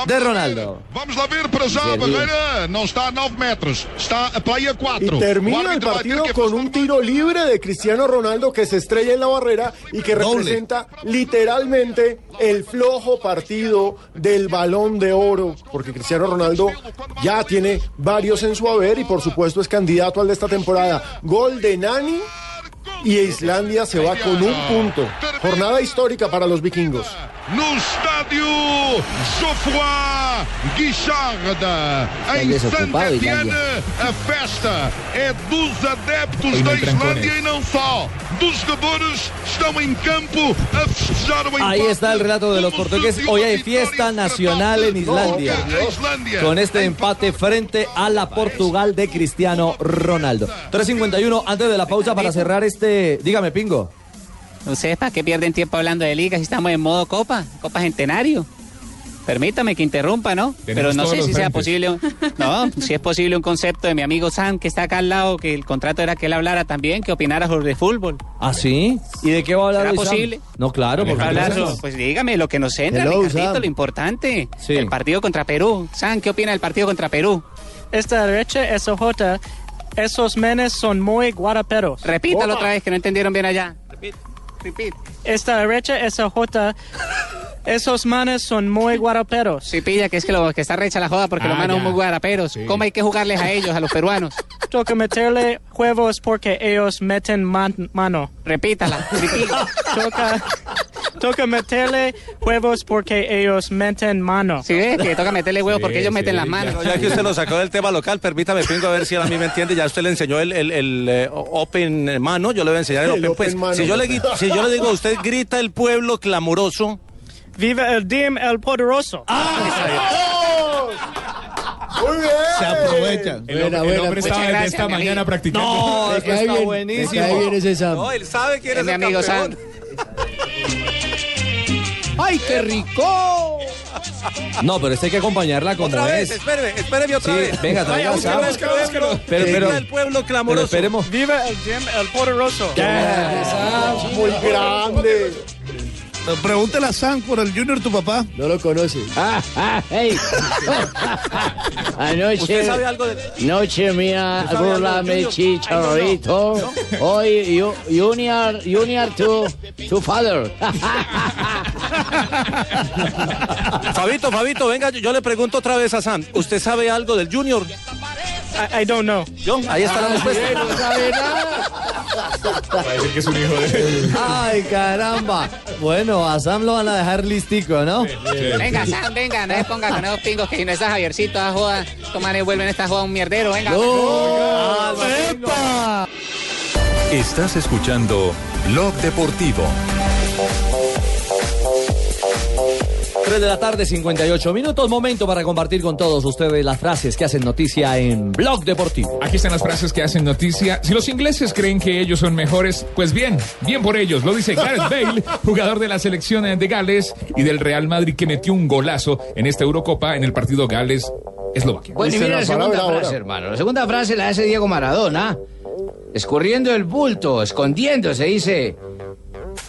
de Ronaldo. Vamos lá ver para a barreira não está a 9 metros, está a playa 4. Y termina el partido con un tiro libre de Cristiano Ronaldo que se estrella en la barrera y que representa literalmente el flojo partido del balón de oro, porque Cristiano Ronaldo ya tiene varios en su haber y por supuesto es candidato al de esta temporada. Gol de Nani y Islandia se va con un punto. Jornada histórica para los vikingos. No Guicharda, em desocupado, Saint Etienne, Islandia. a festa é dos adeptos da. Islândia e não só. Dos jogadores estão em campo a festejar o Ahí está el relato de los portugueses. Hoy hay fiesta nacional en Islandia. Con este empate frente a la Portugal de Cristiano Ronaldo. 3.51 antes de la pausa para cerrar este... Dígame, Pingo. ¿Ustedes para qué pierden tiempo hablando de ligas si estamos en modo Copa? Copa Centenario. Permítame que interrumpa, ¿no? Pero no sé si sea frentes. posible. un- No, si es posible un concepto de mi amigo Sam, que está acá al lado, que el contrato era que él hablara también, que opinara sobre fútbol. ¿Ah, sí? ¿Y de qué va a hablar ¿Será hoy, Sam? posible? No, claro, porque Hablar pues dígame lo que nos centra, Hello, Ricardito, Sam. lo importante. El partido contra Perú. Sam, ¿qué opina del partido contra Perú? Esta derecha, esa J, esos menes son muy guaraperos. Repítalo otra vez, que no entendieron bien allá. Repeat. Esta derecha, esa J, esos manes son muy guaraperos. Sí, pilla, que es que, lo, que está recha la joda porque Ah, los manos ya. son muy guaraperos. ¿Cómo hay que jugarles a ellos, a los peruanos? Toca meterle huevos porque ellos meten man- mano. Repítala. toca, toca meterle huevos porque ellos meten mano. Sí, ve, que toca meterle huevos porque ellos meten las manos. Ya que usted lo sacó del tema local, permítame, Pingo, a ver si él a mí me entiende. Ya usted le enseñó el, el, el, eh, Open Mano, yo le voy a enseñar el, El Open. Open Pues, Mano. si, yo le, si yo le digo, usted grita el pueblo clamoroso. Viva el DIM, el poderoso. Muy bien. Se aprovechan. El, hombre- el hombre estaba desde esta mañana practicando. No, está bien, buenísimo. cae bien ese Sam. No, él sabe quién Es es, mi el amigo campeón. ¡Ay, qué rico! No, pero esta hay que acompañarla como Otra vez, es. espéreme, espéreme otra Sí, vez. venga, traiga Vaya, Sam. otra vez, pueblo, Pero- que pero- el pueblo Pero clamoroso. esperemos. Viva el el poderoso. Muy grande. Pregúntale a Sam por el Junior, tu papá. No lo conoce. Ah, ah, hey. Anoche, ¿Usted sabe algo de.? noche mía, ¿Usted sabe algo burlame chicharrito. Hoy, you- Junior, Junior to, to father. Fabito, Fabito, venga, yo, yo le pregunto otra vez a Sam. ¿Usted sabe algo del Junior? I, I don't know. ¿Yo? Ahí está la respuesta. No sabe nada. Que es un hijo de... Ay, caramba. Bueno, a Sam lo van a dejar listico, ¿no? Venga, Sam, venga, no se ponga con esos pingos que si no está Javiercito, a joda, estos manes vuelven esta joda un mierdero, venga. Estás escuchando Blog Deportivo. 3 de la tarde, 58 minutos. Momento para compartir con todos ustedes las frases que hacen noticia en Blog Deportivo. Aquí están las frases que hacen noticia. Si los ingleses creen que ellos son mejores, pues bien, bien por ellos. Lo dice Gareth Bale, jugador de la selección de Gales y del Real Madrid que metió un golazo en esta Eurocopa en el partido Gales-Eslovaquia. Bueno, y mira la segunda frase, hermano. La segunda frase la hace Diego Maradona. Escurriendo el bulto, escondiéndose, dice.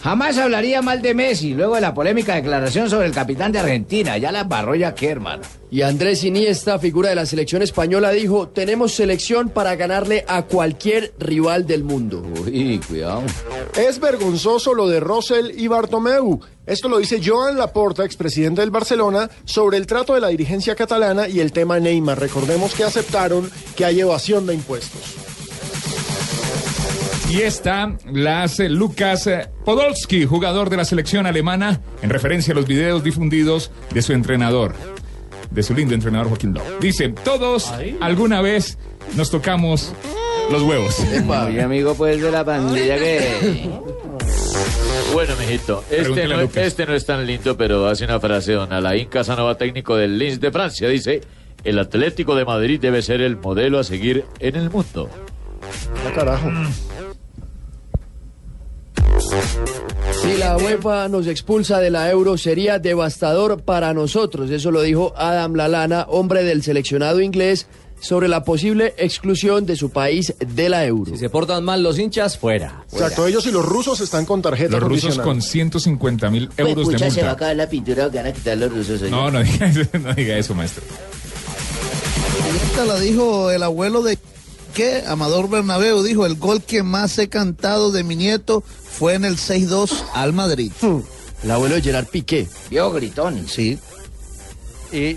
Jamás hablaría mal de Messi luego de la polémica declaración sobre el capitán de Argentina. Ya la embarró ya que, hermano. Y Andrés Iniesta, figura de la selección española, dijo, tenemos selección para ganarle a cualquier rival del mundo. Uy, cuidado. Es vergonzoso lo de Rosell y Bartomeu. Esto lo dice Joan Laporta, expresidente del Barcelona, sobre el trato de la dirigencia catalana y el tema Neymar. Recordemos que aceptaron que hay evasión de impuestos. Y esta la hace Lucas eh, Podolski, jugador de la selección alemana, en referencia a los videos difundidos de su entrenador, de su lindo entrenador Joaquín Lowe. Dice, todos alguna vez nos tocamos los huevos. Muy amigo, pues, de la pandilla que... Bueno, mijito, este no, este no es tan lindo, pero hace una frase don Alain Casanova, técnico del Lens de Francia. Dice, el Atlético de Madrid debe ser el modelo a seguir en el mundo. Ah, carajo. Si la UEFA nos expulsa de la Euro sería devastador para nosotros. Eso lo dijo Adam Lalana, hombre del seleccionado inglés, sobre la posible exclusión de su país de la Euro. Si se portan mal los hinchas, fuera. Exacto, ellos y los rusos están con tarjeta Los rusos con 150 mil euros de Pucha, se va a multa. acabar la pintura van a quitar los rusos. oye. No, no diga eso, no diga eso, maestro. Esta la dijo el abuelo de Amador Bernabeu dijo, el gol que más he cantado de mi nieto fue en el 6-2 al Madrid. El abuelo de Gerard Piqué. Viejo gritón. Sí. Y,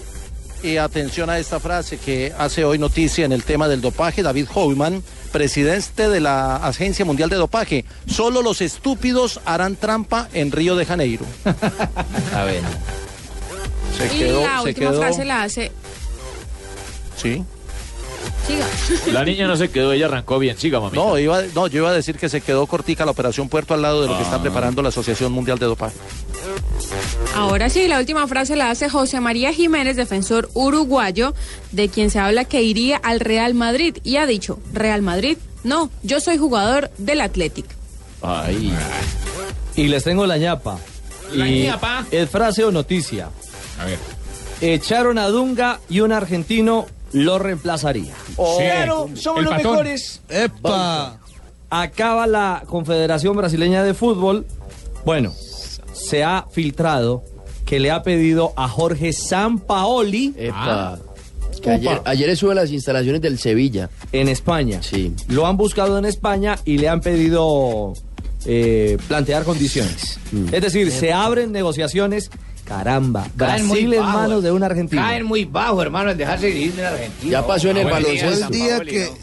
y atención a esta frase que hace hoy noticia en el tema del dopaje, David Hoyman, presidente de la Agencia Mundial de Dopaje. Solo los estúpidos harán trampa en Río de Janeiro. A ver. Se y quedó, la se última quedó. frase la hace. Sí. Siga. La niña no se quedó, ella arrancó bien. Siga, mami. No, iba, no, yo iba a decir que se quedó cortica la operación Puerto al lado de lo que está Ah. preparando la Asociación Mundial de Dopaje. Ahora sí, la última frase la hace José María Jiménez, defensor uruguayo, de quien se habla que iría al Real Madrid. Y ha dicho, Real Madrid, no, yo soy jugador del Athletic. Ay. Y les tengo la ñapa. La Y ñapa. ¿Es frase o noticia? A ver. Echaron a Dunga y un argentino lo reemplazaría. Claro, somos el los patón. mejores. ¡Epa! Acaba la Confederación Brasileña de Fútbol. Bueno, se ha filtrado que le ha pedido a Jorge Sampaoli Epa. Que ayer, ayer estuve en las instalaciones del Sevilla. en España. Sí. Lo han buscado en España y le han pedido eh, plantear condiciones. Mm. Es decir, se abren negociaciones. Caramba, Caen muy Brasil en manos de un argentino. Caen muy bajo, hermano, en dejarse dirigir en Argentina. Ya pasó en el baloncesto.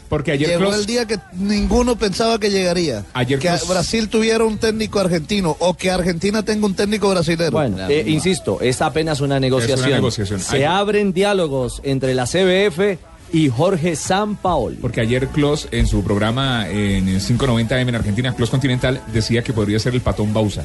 Porque ayer llegó el día que ninguno pensaba que llegaría. Ayer que Brasil tuviera un técnico argentino o que Argentina tenga un técnico brasileño. Bueno, eh, insisto, es apenas una negociación. negociación. Se abren diálogos entre la CBF y Jorge Sampaoli. Porque ayer Klos, en su programa en el 590M en Argentina, Klos Continental, decía que podría ser el patón Bausa.